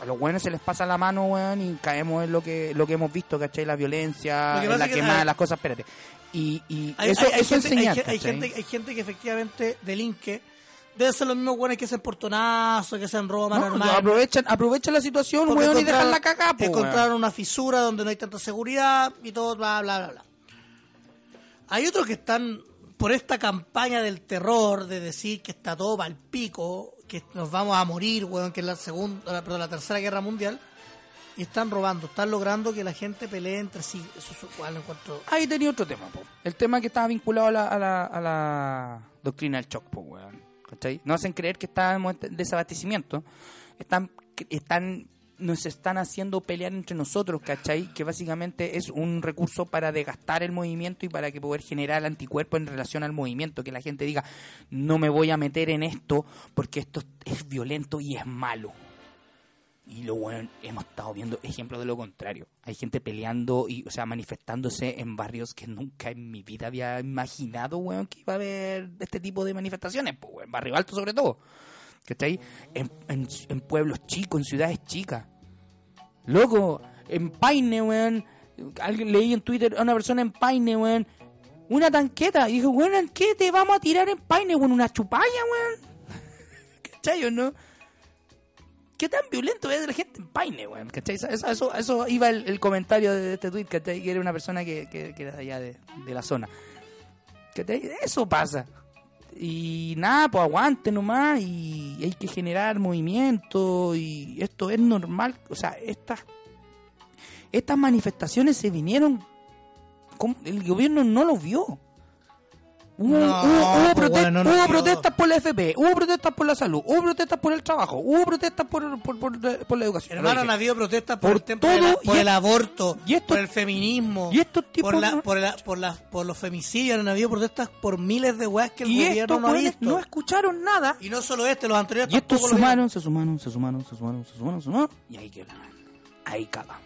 a los buenos se les pasa la mano, weón, y caemos en lo que lo que hemos visto, ¿cachai? La violencia, en la que, quemada, las cosas, espérate. Y, y Hay, eso, hay- eso gente, enseñar, hay, gente, hay gente que efectivamente delinque. Deben ser los mismos buenos que hacen portonazos, que hacen robo No, normal. aprovechan, aprovechan la situación, weón, y dejan la cagada, po. Encontraron una fisura donde no hay tanta seguridad y todo, bla, bla, bla, bla. Hay otros que están por esta campaña del terror de decir que está todo al pico, que nos vamos a morir, weón, que es la segunda, la- perdón, la tercera guerra mundial, y están robando, están logrando que la gente pelee entre sí. Eso es igual lo encuentro. Ahí tenía otro tema, po. El tema que estaba vinculado a la, a la, a la doctrina del shock, po, weón. ¿Cachai? No hacen creer que estábamos en desabastecimiento. Están, están, nos están haciendo pelear entre nosotros, ¿cachai? Que básicamente es un recurso para desgastar el movimiento y para que poder generar anticuerpos en relación al movimiento. Que la gente diga, no me voy a meter en esto porque esto es violento y es malo. Y lo bueno, hemos estado viendo ejemplos de lo contrario. Hay gente peleando y, o sea, manifestándose en barrios que nunca en mi vida había imaginado, weón, que iba a haber este tipo de manifestaciones, pues, weón, Barrio Alto sobre todo. ¿Cachai? En, en, en pueblos chicos, en ciudades chicas. Loco, en Paine, weón, alguien leí en Twitter a una persona en Paine, weón, una tanqueta. Y dijo, weón, ¿en qué te vamos a tirar en Paine, weón? ¿Una chupalla, weón? *laughs* ¿Cachai o no? ¿Qué tan violento es la gente en Paine, weón? ¿Cachai? Eso, eso, eso- iba el, comentario de este tweet, ¿cachai? Que era una persona que, que, que era de allá de, la zona. Eso pasa. Y nada, pues aguante nomás y hay que generar movimiento y esto es normal. O sea, estas, estas manifestaciones se vinieron... El gobierno no lo vio. Hubo, No, hubo- hubo pues, bueno, no hubo protestas por la FP, hubo protestas por la salud, hubo protestas por el trabajo, hubo protestas por, por, por- por la educación. Hermano, han habido protestas por, el, tema de la- todo, por y el aborto, y esto- por el feminismo, y estos tipos por, la- no- por, la- por, las- por los femicidios. Han habido protestas por miles de weas que el y gobierno estos no ha visto. no escucharon nada. Y no solo este, los anteriores Y estos lo sumaron, se sumaron, se sumaron, se sumaron, se sumaron, se sumaron. Y ahí quedó la mano. Ahí cagamos.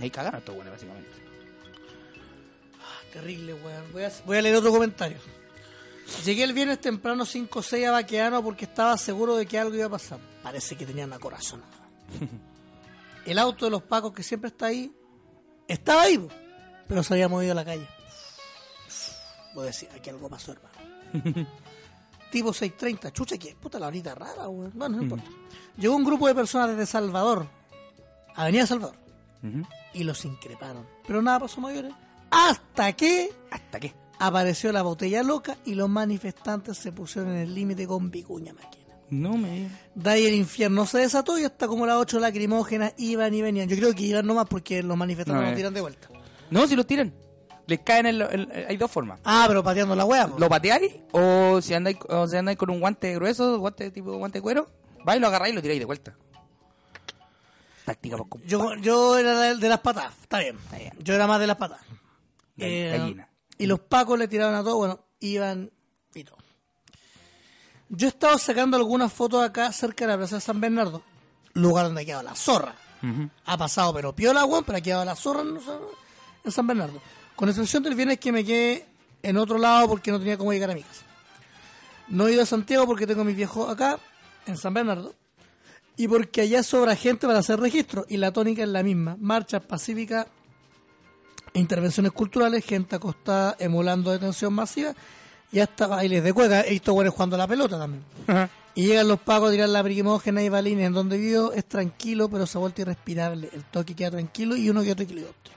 Y ahí cagaron estos weones, básicamente. Terrible, weón. Voy a, voy a leer otro comentario. Llegué el viernes temprano 5 o 6 a Baqueano porque estaba seguro de que algo iba a pasar. Parece que tenían una corazonada. *laughs* El auto de los pacos que siempre está ahí, estaba ahí, pero se había movido a la calle. Voy a decir, aquí algo pasó, hermano. *laughs* tipo 6.30, chucha, que puta la horita rara, weón. Bueno, no importa. Llegó un grupo de personas desde Salvador, Avenida Salvador, Ujú. y los increparon. Pero nada pasó mayores. Hasta que ¿Hasta qué? apareció la botella loca y los manifestantes se pusieron en el límite con Vicuña Máquina. No me. De ahí el infierno se desató y hasta como las ocho lacrimógenas iban y venían. Yo creo que iban nomás porque los manifestantes No, eh. tiran de vuelta. No, si los tiran. Les caen en. lo- en- hay dos formas. Ah, pero pateando la hueá. Lo pateáis o si andáis, o si andáis con un guante grueso, guante tipo guante de cuero, vais, lo agarráis y lo tiráis de vuelta. Táctica por compadre. Yo, yo era de, las patadas, está bien. Está bien. Yo era más de las patadas. Eh, gallina. y los pacos le tiraban a todo, bueno, iban y todo. Yo he estado sacando algunas fotos acá cerca de la plaza de San Bernardo, lugar donde ha quedado la zorra. Ha pasado pero piola, weón, pero ha quedado la zorra en, en San Bernardo. Con excepción del viernes que me quedé en otro lado porque no tenía cómo llegar a mi casa. No he ido a Santiago porque tengo a mis viejos acá, en San Bernardo. Y porque allá sobra gente para hacer registro. Y la tónica es la misma. Marcha pacífica intervenciones culturales, gente acostada emulando detención masiva y hasta bailes de cueca. He visto güeyes jugando la pelota también. Y llegan los pagos a tirar la brigimógena y balines. En donde vivo es tranquilo, pero se ha vuelto irrespirable. El toque queda tranquilo y uno queda otro helicóptero.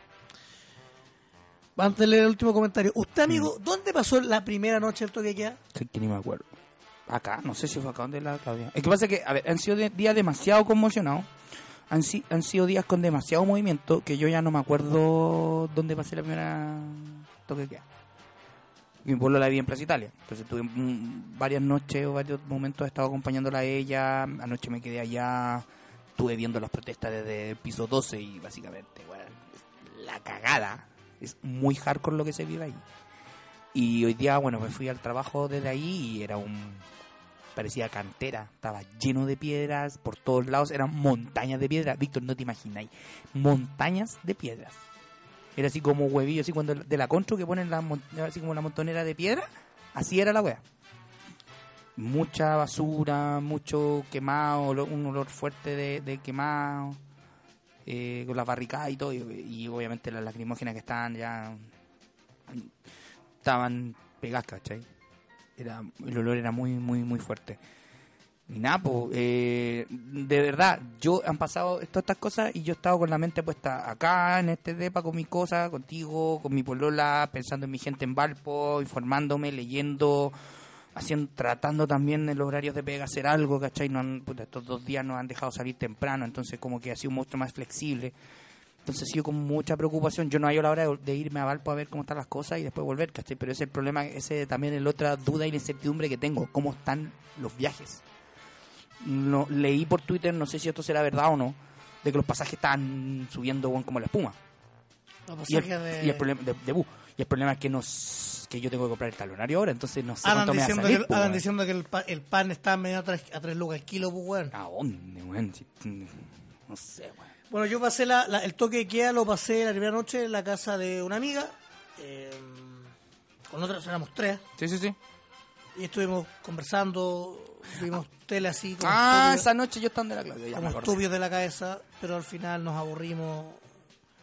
Antes de leer el último comentario. ¿Usted, amigo, dónde pasó la primera noche el toque queda? Que, que ni me acuerdo. Acá, no sé si fue acá donde la Claudia. Es que pasa que, a ver, han sido días demasiado conmocionados. Han, si- han sido días con demasiado movimiento que yo ya no me acuerdo dónde pasé la primera toque que. Mi pueblo la vi en Plaza Italia. Entonces tuve varias noches o varios momentos he estado acompañándola a ella. Anoche me quedé allá. Estuve viendo las protestas desde el piso 12 y básicamente, bueno, la cagada. Es muy hardcore lo que se vive ahí. Y hoy día, bueno, me fui al trabajo desde ahí y era un... Parecía cantera, estaba lleno de piedras por todos lados, eran montañas de piedras. Víctor, no te imagináis, montañas de piedras. Era así como huevillo, así cuando de la contro que ponen la, así como la montonera de piedra, así era la wea. Mucha basura, mucho quemado, un olor fuerte de, de quemado, eh, con las barricadas y todo, y, y obviamente las lacrimógenas que estaban ya estaban pegadas, ¿cachai? Era, el olor era muy, muy, muy fuerte. Y nada, pues, eh, de verdad, yo han pasado todas estas cosas y yo he estado con la mente puesta acá, en este depa, con mis cosas, contigo, con mi polola, pensando en mi gente en Valpo, informándome, leyendo, haciendo, tratando también en los horarios de pega hacer algo, ¿cachai? No han- puta, estos dos días nos han dejado salir temprano, entonces como que ha sido mucho más flexible. Entonces sigo con mucha preocupación. Yo no hallo la hora de, de irme a Valpo a ver cómo están las cosas y después volver, ¿cachai? Pero ese es el problema, ese también es la otra duda y la incertidumbre que tengo. ¿Cómo están los viajes? No, leí por Twitter, no sé si esto será verdad o no, de que los pasajes están subiendo como la espuma. Los Y el, pasajes de- y el problema de, de bus. Y el problema es que, nos, que yo tengo que comprar el talonario ahora, entonces no sé Andan cuánto me va a diciendo, salir. que, pues, andan weón. diciendo que el, pa- el pan está medio a tres, a tres lucas el kilo, pues, weón. ¿A dónde, weón? Si- No sé, weón. Bueno, yo pasé la, la- el toque de queda, lo pasé la primera noche en la casa de una amiga. eh, con otras, éramos tres. Sí, sí, sí. Y estuvimos conversando, vimos tele así como, Ah, esa noche yo estaba de la Claudia, como estúpidos de la cabeza, pero al final nos aburrimos.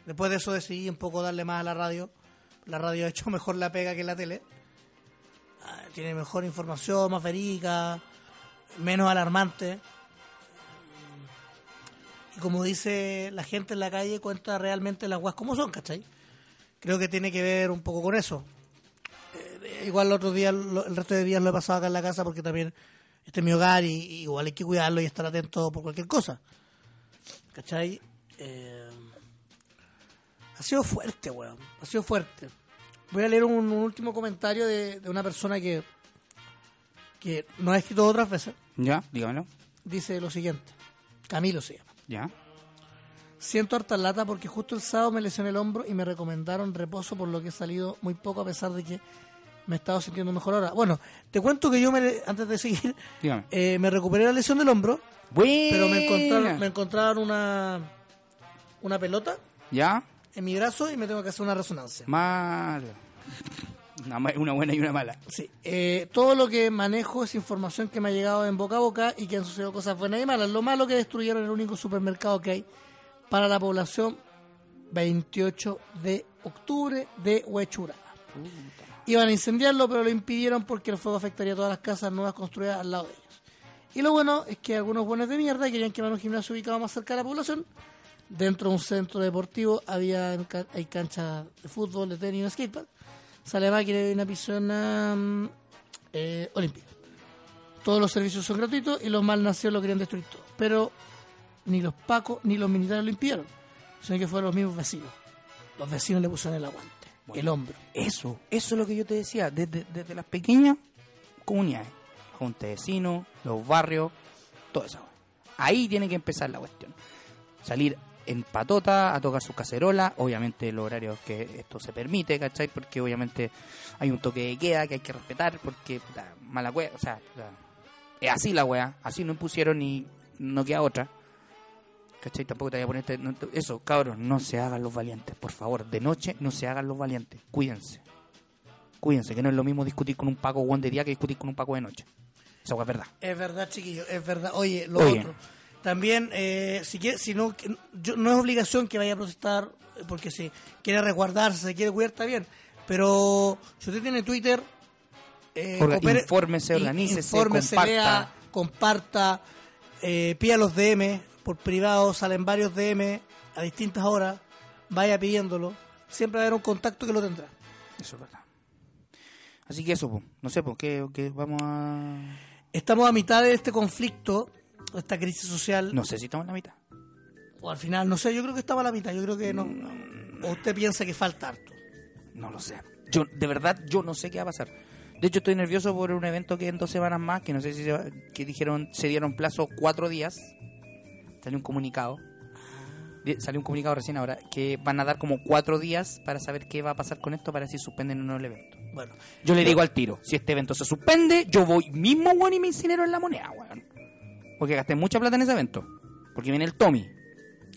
Después de eso decidí un poco darle más a la radio. La radio ha hecho *laughs* mejor la pega que la tele. Ah, Tiene mejor información, más verídica, menos alarmante. Y como dice la gente en la calle, cuenta realmente las guas como son, ¿cachai? Creo que tiene que ver un poco con eso. Eh, igual el otro día, lo- el resto de días lo he pasado acá en la casa porque también este es mi hogar y, y igual hay que cuidarlo y estar atento por cualquier cosa. ¿Cachai? Eh, ha sido fuerte, weón. Ha sido fuerte. Voy a leer un, un último comentario de, de una persona que, que nos ha escrito otras veces. Ya, dígamelo. Dice lo siguiente. Camilo se llama. Ya. Siento harta lata porque justo el sábado me lesioné el hombro y me recomendaron reposo por lo que he salido muy poco a pesar de que me he estado sintiendo mejor ahora. Bueno, te cuento que yo me, antes de seguir, *laughs* eh, me recuperé la lesión del hombro, Buena. pero me encontraron, me encontraron una, una pelota ¿Ya? en mi brazo y me tengo que hacer una resonancia. Malo. Una, buena y una mala. Sí, eh, todo lo que manejo es información que me ha llegado en boca a boca y que han sucedido cosas buenas y malas. Lo malo que destruyeron el único supermercado que hay para la población 28 de octubre de Huechura. Iban a incendiarlo, pero lo impidieron porque el fuego afectaría todas las casas nuevas construidas al lado de ellos. Y lo bueno es que algunos buenos de mierda querían quemar un gimnasio ubicado más cerca de la población. Dentro de un centro deportivo había hay canchas de fútbol, de tenis y un skatepark. Sale máquina y una piscina mm, eh, olímpica. Todos los servicios son gratuitos y los malnacidos lo querían destruir todo. Pero ni los pacos ni los militares lo impidieron, sino que fueron los mismos vecinos. Los vecinos le pusieron el aguante, el hombro. Eso, eso es lo que yo te decía, desde, desde las pequeñas comunidades, junta de vecinos, los barrios, todo eso. Ahí tiene que empezar la cuestión. Salir en patota a tocar sus cacerolas, obviamente los horarios que esto se permite, ¿cachai? Porque obviamente hay un toque de queda que hay que respetar, porque puta, mala wea, o sea, puta, es así la wea, así no impusieron y no queda otra. ¿Cachai? Tampoco te voy a ponerte... no te- eso, cabros, no se hagan los valientes, por favor. De noche no se hagan los valientes. Cuídense. Cuídense, que no es lo mismo discutir con un Paco one de día que discutir con un Paco de noche. Eso es verdad. Es verdad, chiquillo, es verdad. Oye, lo Oye. otro. También, eh, si quiere, si no, yo, no es obligación que vaya a protestar porque si quiere resguardarse, se quiere cuidar, está bien. Pero si usted tiene Twitter, eh, Orga- coopere- infórmese, in- organícese, infórmese, comparta. lea, comparta, eh, pida los DM por privado, salen varios DM a distintas horas, vaya pidiéndolo. Siempre va a haber un contacto que lo tendrá. Eso es verdad. Así que eso, po. no sé, ¿por qué, qué vamos a...? Estamos a mitad de este conflicto, esta crisis social. No sé si estamos en la mitad. O al final, no sé, yo creo que estaba a la mitad, yo creo que no. O usted piensa que falta harto. No lo sé. Yo, de verdad, yo no sé qué va a pasar. De hecho, estoy nervioso por un evento que en dos semanas más, que no sé si se va- que dijeron, se dieron plazo cuatro días. Salió un comunicado. Di- Salió un comunicado recién ahora, que van a dar como cuatro días para saber qué va a pasar con esto para si suspenden o no el evento. Bueno, Yo le digo al tiro, si este evento se suspende, yo voy mismo, weón, y me incinero en la moneda, weón. Porque gasté mucha plata en ese evento. Porque viene el Tommy.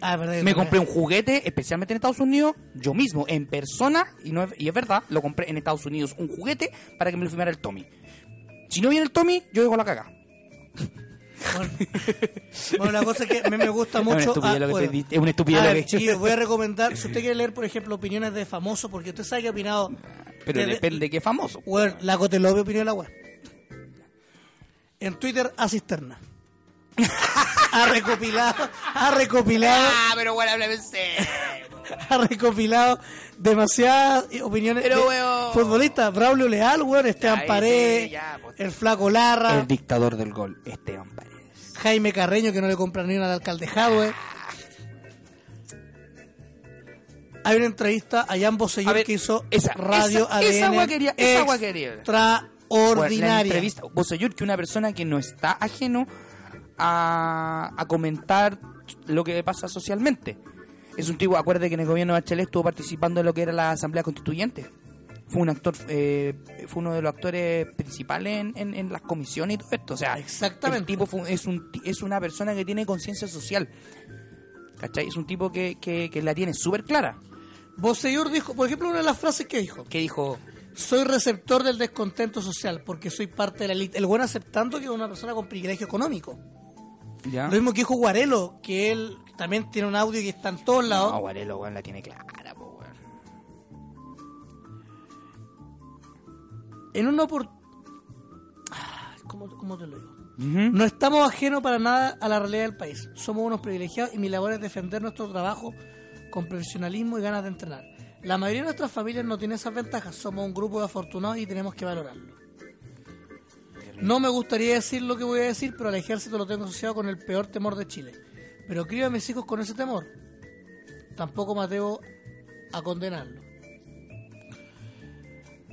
ah, es verdad, Me es compré un juguete, especialmente en Estados Unidos, yo mismo, en persona, y, no es, y es verdad, lo compré en Estados Unidos, un juguete para que me lo firmara el Tommy. Si no viene el Tommy, yo dejo la caga. Bueno, bueno, la cosa es que a mí me gusta Es una mucho. estupidez ah, lo que bueno. te di- es una estupidez A lo que- chiquillos, voy a *laughs* recomendar, si usted quiere leer, por ejemplo, opiniones de famosos, porque usted sabe que ha opinado. Pero desde- depende de qué famoso. Bueno, la Cotelobio opinión de la web. En Twitter, a cisterna. Ha recopilado, ha recopilado, Ah, pero bueno, háblame ha recopilado demasiadas opiniones Pero, de weón. futbolistas. Braulio Leal, weón, Esteban Paredes, sí, ya, pues. el Flaco Larra, El dictador del gol, Esteban Paredes. Jaime Carreño, que no le compra ni una al alcalde Jadwe. Hay una entrevista a Jan ver, que hizo esa- Radio esa- ADN. esa guaquería- esa guaquería. Bueno, la Extraordinaria. entrevista, Bosellur, que una persona que no está ajeno a, a comentar lo que pasa socialmente. Es un tipo, acuerde que en el gobierno de Bachelet estuvo participando en lo que era la Asamblea Constituyente. Fue un actor, eh, fue uno de los actores principales en, en- en las comisiones y todo esto. O sea, Exactamente. el tipo fue- es, un, es una persona que tiene conciencia social. ¿Cachai? Es un tipo que, que, que la tiene súper clara. Bosellur dijo, por ejemplo, una de las frases que dijo. Que dijo, Soy receptor del descontento social porque soy parte de la élite. El buen aceptando que es una persona con privilegio económico. ¿Ya? Lo mismo que dijo Guarelo, que él también tiene un audio que está en todos lados. No, Guarelo, weón, la tiene clara, po, weón. En una opor- Ah, ¿Cómo, ¿Cómo te lo digo? No estamos ajenos para nada a la realidad del país. Somos unos privilegiados y mi labor es defender nuestro trabajo con profesionalismo y ganas de entrenar. La mayoría de nuestras familias no tiene esas ventajas. Somos un grupo de afortunados y tenemos que valorarlo. No me gustaría decir lo que voy a decir, pero al ejército lo tengo asociado con el peor temor de Chile. Pero crío a mis hijos con ese temor. Tampoco me atrevo a condenarlo.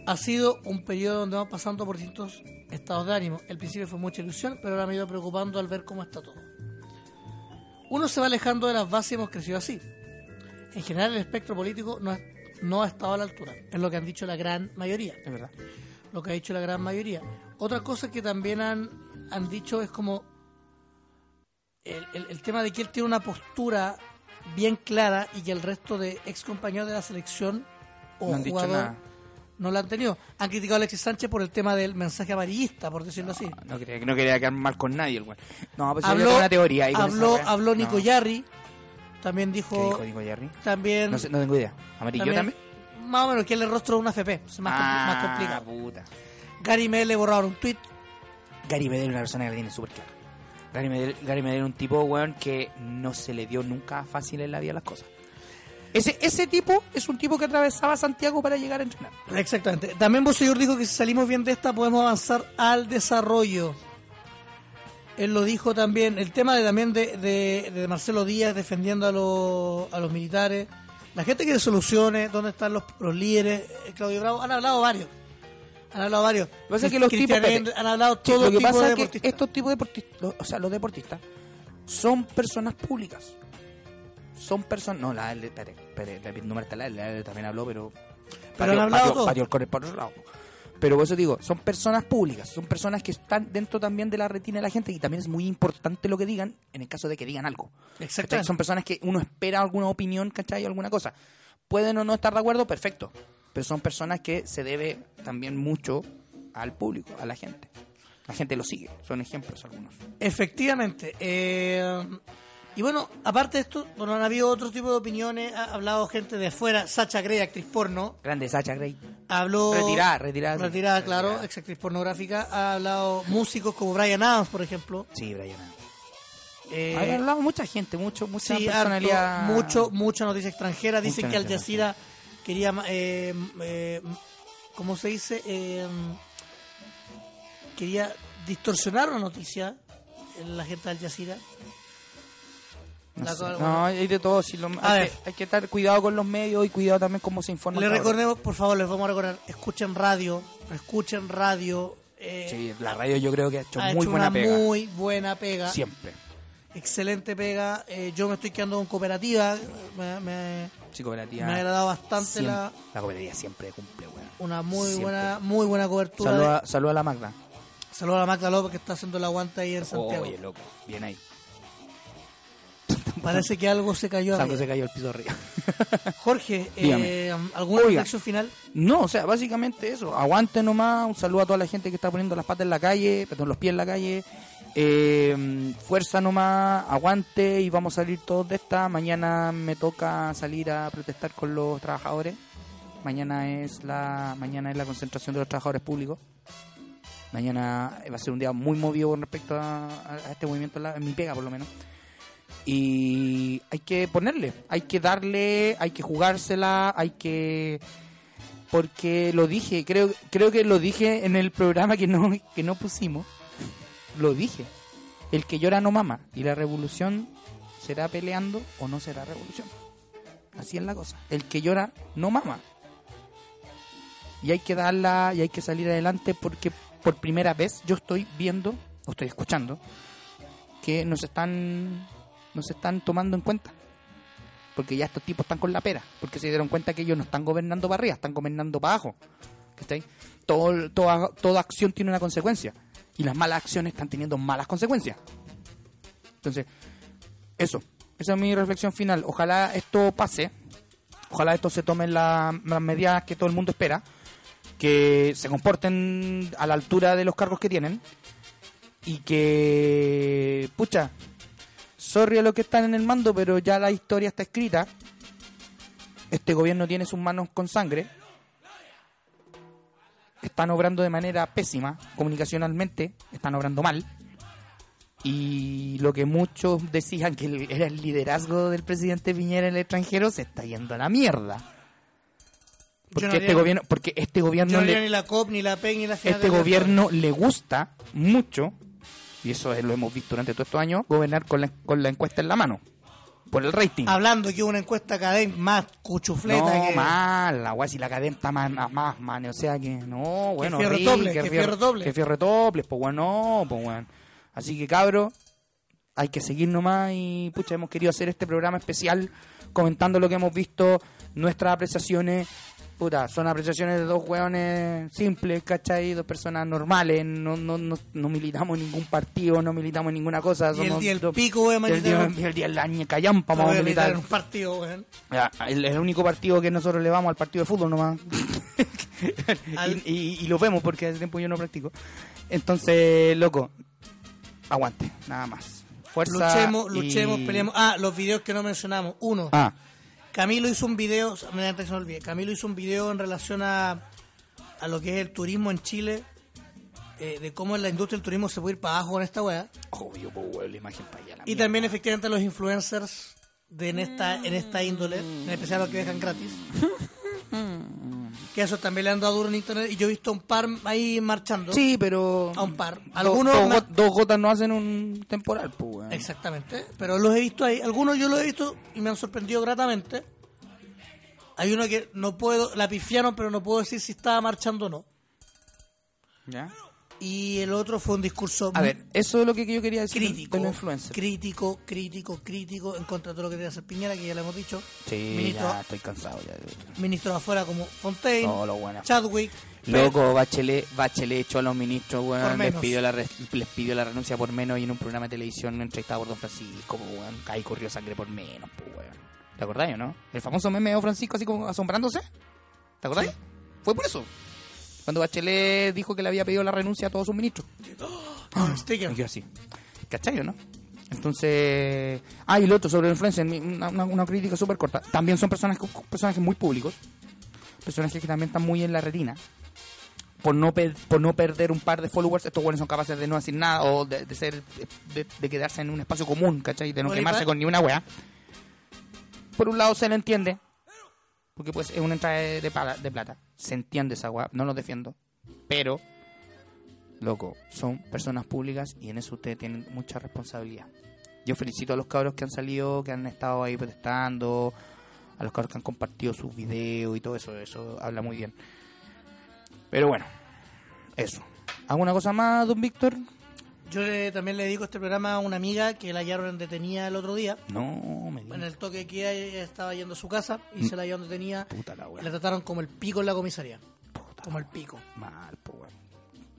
Ha sido un periodo donde vamos pasando por distintos estados de ánimo. El principio fue mucha ilusión, pero ahora me he ido preocupando al ver cómo está todo. Uno se va alejando de las bases y hemos crecido así. En general el espectro político no ha, no ha estado a la altura, es lo que han dicho la gran mayoría Es verdad. lo que ha dicho la gran mayoría. Otra cosa que también han, han dicho es como el, el- el tema de que él tiene una postura bien clara y que el resto de ex compañeros de la selección o No han dicho jugador nada. no lo han tenido. Han criticado a Alexis Sánchez por el tema del mensaje amarillista, por decirlo así. No quería, no quería quedar mal con nadie, el. No, pues yo Habló, tengo una teoría. ahí habló, habló Nico No. Yarri, también ¿Qué dijo, dijo Nico Yarri? también, No, sé, no tengo idea. ¿Amarillo también? más o menos que él le rostro de una FP, es más, ah, más complicado. puta. Gary Mel le borraron un tweet, Gary Medel es una persona que la tiene súper clara. Gary Medel, Gary Medel es un tipo, weón, que no se le dio nunca fácil en la vida las cosas. Ese, ese tipo es un tipo que atravesaba Santiago para llegar a entrenar. Exactamente. También Bosellur dijo que si salimos bien de esta podemos avanzar al desarrollo. Él lo dijo también. El tema de, también de, de- de Marcelo Díaz defendiendo a, los- a los militares. La gente quiere soluciones. ¿Dónde están los, los líderes? Eh, Claudio Bravo. Han hablado varios. Han hablado varios. Lo que pasa es que los Cristian tipos- han hablado Sí, todo lo que pasa de es que estos tipos de deportistas, o sea, los deportistas, son personas públicas. Son personas. No, la L, espere, espere, repitiendo Marta, la L, la L también habló, pero. Pero han hablado todos. córner por otro lado. Pero por eso digo, son personas públicas, son personas que están dentro también de la retina de la gente y también es muy importante lo que digan en el caso de que digan algo. Exactamente. Son personas que uno espera alguna opinión, ¿cachai? Alguna cosa. Pueden o no estar de acuerdo, perfecto. Pero son personas que se debe también mucho al público, a la gente. La gente lo sigue, son ejemplos algunos. Efectivamente. eh, Y bueno, aparte de esto, bueno, han habido otro tipo de opiniones. Ha hablado gente de afuera. Sacha Grey, actriz porno. Grande Sacha Grey. Habló. Retirada, retirada. Retirada, claro, ex actriz pornográfica. Ha hablado músicos como Brian Adams, por ejemplo. Sí, Brian. Eh, ha hablado mucha gente, mucho, mucha sí, personalidad. harto, mucho, mucha noticia extranjera. Dicen que Al Jazeera quería, eh, eh, ¿cómo se dice? Eh, quería distorsionar una noticia en la gente de Al Jazeera. No, La hay de todo. Si lo- hay, que, hay que estar cuidado con los medios y cuidado también cómo se informa. Les recordemos, por favor, les vamos a recordar, escuchen radio, escuchen radio. eh, Sí, la radio yo creo que ha hecho ha muy hecho buena una pega. muy buena pega. Siempre. Excelente pega. Eh, yo me estoy quedando con cooperativa. Me, me- Sí, cooperativa. me ha agradado bastante siempre- la, la cooperativa siempre cumple, weón. una muy Siempre. buena muy buena cobertura. Saluda, de- a- saluda a la Magda. Saludos a la Magda López que está haciendo el aguante ahí en Santiago. Oye, loco. Bien ahí. *laughs* Parece que algo se cayó. Algo se cayó el piso arriba. *laughs* Jorge, eh, ¿alguna Oiga. reflexión final? No, o sea, básicamente eso. Aguante nomás. Un saludo a toda la gente que está poniendo las patas en la calle, perdón, los pies en la calle. Eh, fuerza nomás, aguante y vamos a salir todos de esta. Mañana me toca salir a protestar con los trabajadores. Mañana es la mañana es la concentración de los trabajadores públicos. Mañana va a ser un día muy movido con respecto a, este movimiento, en mi pega por lo menos. Y hay que ponerle, hay que darle, hay que jugársela, hay que porque lo dije, creo creo que lo dije en el programa que no que no pusimos. Lo dije. El que llora no mama y la revolución será peleando o no será revolución. Así es la cosa. El que llora no mama. Y hay que darla y hay que salir adelante porque por primera vez yo estoy viendo o estoy escuchando que nos están nos están tomando en cuenta. Porque ya estos tipos están con la pera. Porque se dieron cuenta que ellos no están gobernando para arriba, están gobernando para abajo. ¿Cachai? Todo, toda, toda acción tiene una consecuencia. Y las malas acciones están teniendo malas consecuencias. Entonces, eso. Esa es mi reflexión final. Ojalá esto pase. Ojalá esto se tomen la- las medidas que todo el mundo espera. Que se comporten a la altura de los cargos que tienen. Y que, pucha, sorry a los que están en el mando, pero ya la historia está escrita. Este gobierno tiene sus manos con sangre. Están obrando de manera pésima, comunicacionalmente, están obrando mal. Y lo que muchos decían que era el liderazgo del presidente Piñera en el extranjero se está yendo a la mierda. Porque no este haría- gobierno, porque este gobierno Yo no le- haría ni la COP, ni la PEC, ni la final este gobierno le gusta mucho, y eso es- lo hemos visto durante todos estos años, gobernar con la, con la encuesta en la mano, por el rating. Hablando que una encuesta académica más cuchufleta no, que... mal, la weá, si la cadena está más, más, man, o sea que no, bueno, fierro horrible, doble, que fierro doble. Que fierro doble, pues bueno, no, pues bueno. Así que cabro, hay que seguir nomás y pucha, hemos querido hacer este programa especial comentando lo que hemos visto, nuestras apreciaciones. Puta, son apreciaciones de dos hueones simples, ¿cachai? Dos personas normales, no, no, no, no militamos en ningún partido, no militamos en ninguna cosa. Y el día del pico, weón, y el día, y el día de la ña callampa, Voy a vamos a militar en un partido, weón. El, el único partido que nosotros le vamos al partido de fútbol nomás. *laughs* Al- y, y- y lo vemos porque hace tiempo yo no practico. Entonces, loco, aguante, nada más. Fuerza. Luchemos, y- luchemos, peleemos. Ah, los videos que no mencionamos. Uno, Ah, Camilo hizo un video, me se me Camilo hizo un video en relación a, a lo que es el turismo en Chile, eh, de cómo en la industria del turismo se puede ir para abajo con esta weá. obvio, pues, weón, la imagen para allá. la Y mierda. también efectivamente los influencers de en esta, en esta índole, en especial los que dejan gratis. *laughs* que eso también le han dado duro en internet y yo he visto un par ahí marchando. Sí, pero. A un par. Algunos dos, ma- go- dos gotas no hacen un temporal, pues. Exactamente, pero los he visto ahí. Algunos yo los he visto y me han sorprendido gratamente. Hay uno que no puedo, la pifiaron, pero no puedo decir si estaba marchando o no. ¿Ya? Y el otro fue un discurso A ver, eso es lo que yo quería decir crítico, de influencers. crítico, crítico, crítico en contra de todo lo que tiene que hacer Piñera, que ya lo hemos dicho. Sí, ministro, ya estoy cansado ya. de- ministros afuera como Fontaine, No, lo bueno. Chadwick. Loco, Bachelet, Bachelet echó a los ministros, weón, les pidió, la re- les pidió la renuncia por menos y en un programa de televisión entrevistado por Don Francisco, pues, weón, ahí corrió sangre por menos, pues, weón. ¿Te acordáis o no? El famoso meme de Don Francisco así como asombrándose. ¿Te acordáis? Fue por eso. Cuando Bachelet dijo que le había pedido la renuncia a todos sus ministros. *gasps* Un sticker. Y yo así. ¿Cachai o no? Entonces, ah, y lo otro sobre la influencer, una, una- una crítica súper corta. También son personas, personajes muy públicos, personajes que también están muy en la retina. Por no, per- por no perder un par de followers, estos buenos son capaces de no decir nada o de, de ser de, de quedarse en un espacio común, ¿cachai? De no quemarse con ni una wea. Por un lado se le entiende, porque pues es una entrada de, pala- de plata. Se entiende esa wea, no los defiendo. Pero, loco, son personas públicas y en eso ustedes tienen mucha responsabilidad. Yo felicito a los cabros que han salido, que han estado ahí protestando, a los cabros que han compartido sus videos y todo eso, eso habla muy bien. Pero bueno, eso. ¿Alguna cosa más, don Víctor? Yo le- también le dedico este programa a una amiga que la hallaron detenida el otro día. No, me En digas. el toque que ella estaba yendo a su casa y se la hallaron detenida. Puta la wea. La trataron como el pico en la comisaría. Puta Como el pico. Mal, pues bueno.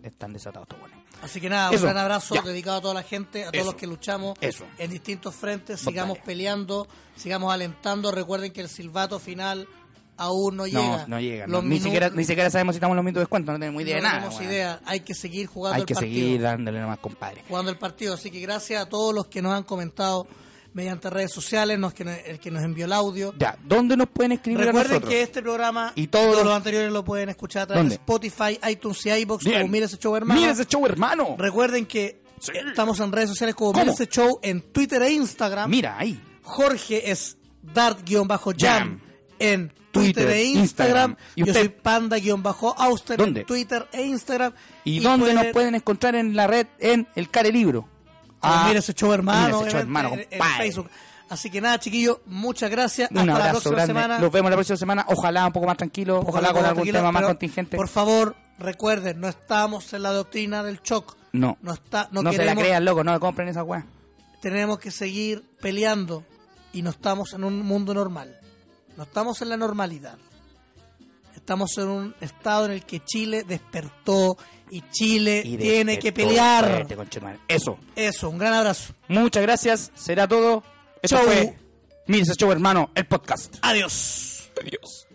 Están desatados estos buenos. Así que nada, Eso, un gran abrazo ya. dedicado a toda la gente, a todos Eso. los que luchamos Eso. en distintos frentes. Sigamos peleando, sigamos alentando. Recuerden que el silbato final aún no No, llega. no llega. No. Ni, siquiera, ni siquiera sabemos si estamos en los minutos de descuento, no tenemos idea no de nada. tenemos weón. idea. Hay que seguir jugando Hay el que partido. seguir dándole nomás, compadre. jugando el partido. Así que gracias a todos los que nos han comentado mediante redes sociales, los que nos- el que nos envió el audio. Ya, ¿dónde nos pueden escribir a Recuerden nosotros? que este programa Y todos todos los- los anteriores lo pueden escuchar a través ¿Dónde? de Spotify, iTunes y iBox como Mira ese show hermano. Mira ese show, hermano. Recuerden que estamos en redes sociales como. Mira ese show en Twitter e Instagram. Mira ahí. Jorge es Dart-Jam Jam. en Twitter, Twitter, e Instagram. Instagram. ¿Y Yo usted? soy Panda-Auster en Twitter e Instagram. ¿Y, dónde nos pueden- encontrar en la red? En el Care Libro. Ah, mira ese show hermano, ese show, hermano, en-. Facebook. Así que nada, chiquillos, muchas gracias. Un Hasta la abrazo próxima grande. semana. Nos vemos la próxima semana. Ojalá un poco más tranquilo. Ojalá, Ojalá con algún tema más contingente. Por favor, recuerden, no estamos en la doctrina del shock. No. No, está, no, No, se la crean, loco. No compren esa weá. tenemos que seguir peleando y no estamos en un mundo normal. No estamos en la normalidad. Estamos en un estado en el que Chile despertó y Chile Y tiene que pelear. conchetumare. Eso. Eso, un gran abrazo. Muchas gracias. Será todo. Esto Chau. fue Mira ese show, hermano. El podcast. Adiós. Adiós.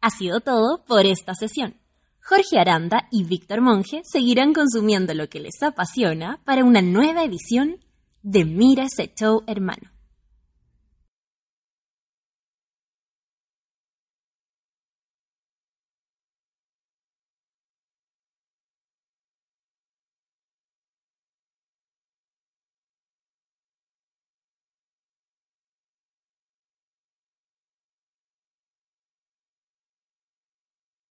Ha sido todo por esta sesión. Jorge Aranda y Víctor Monge seguirán consumiendo lo que les apasiona para una nueva edición de Mira ese show hermano.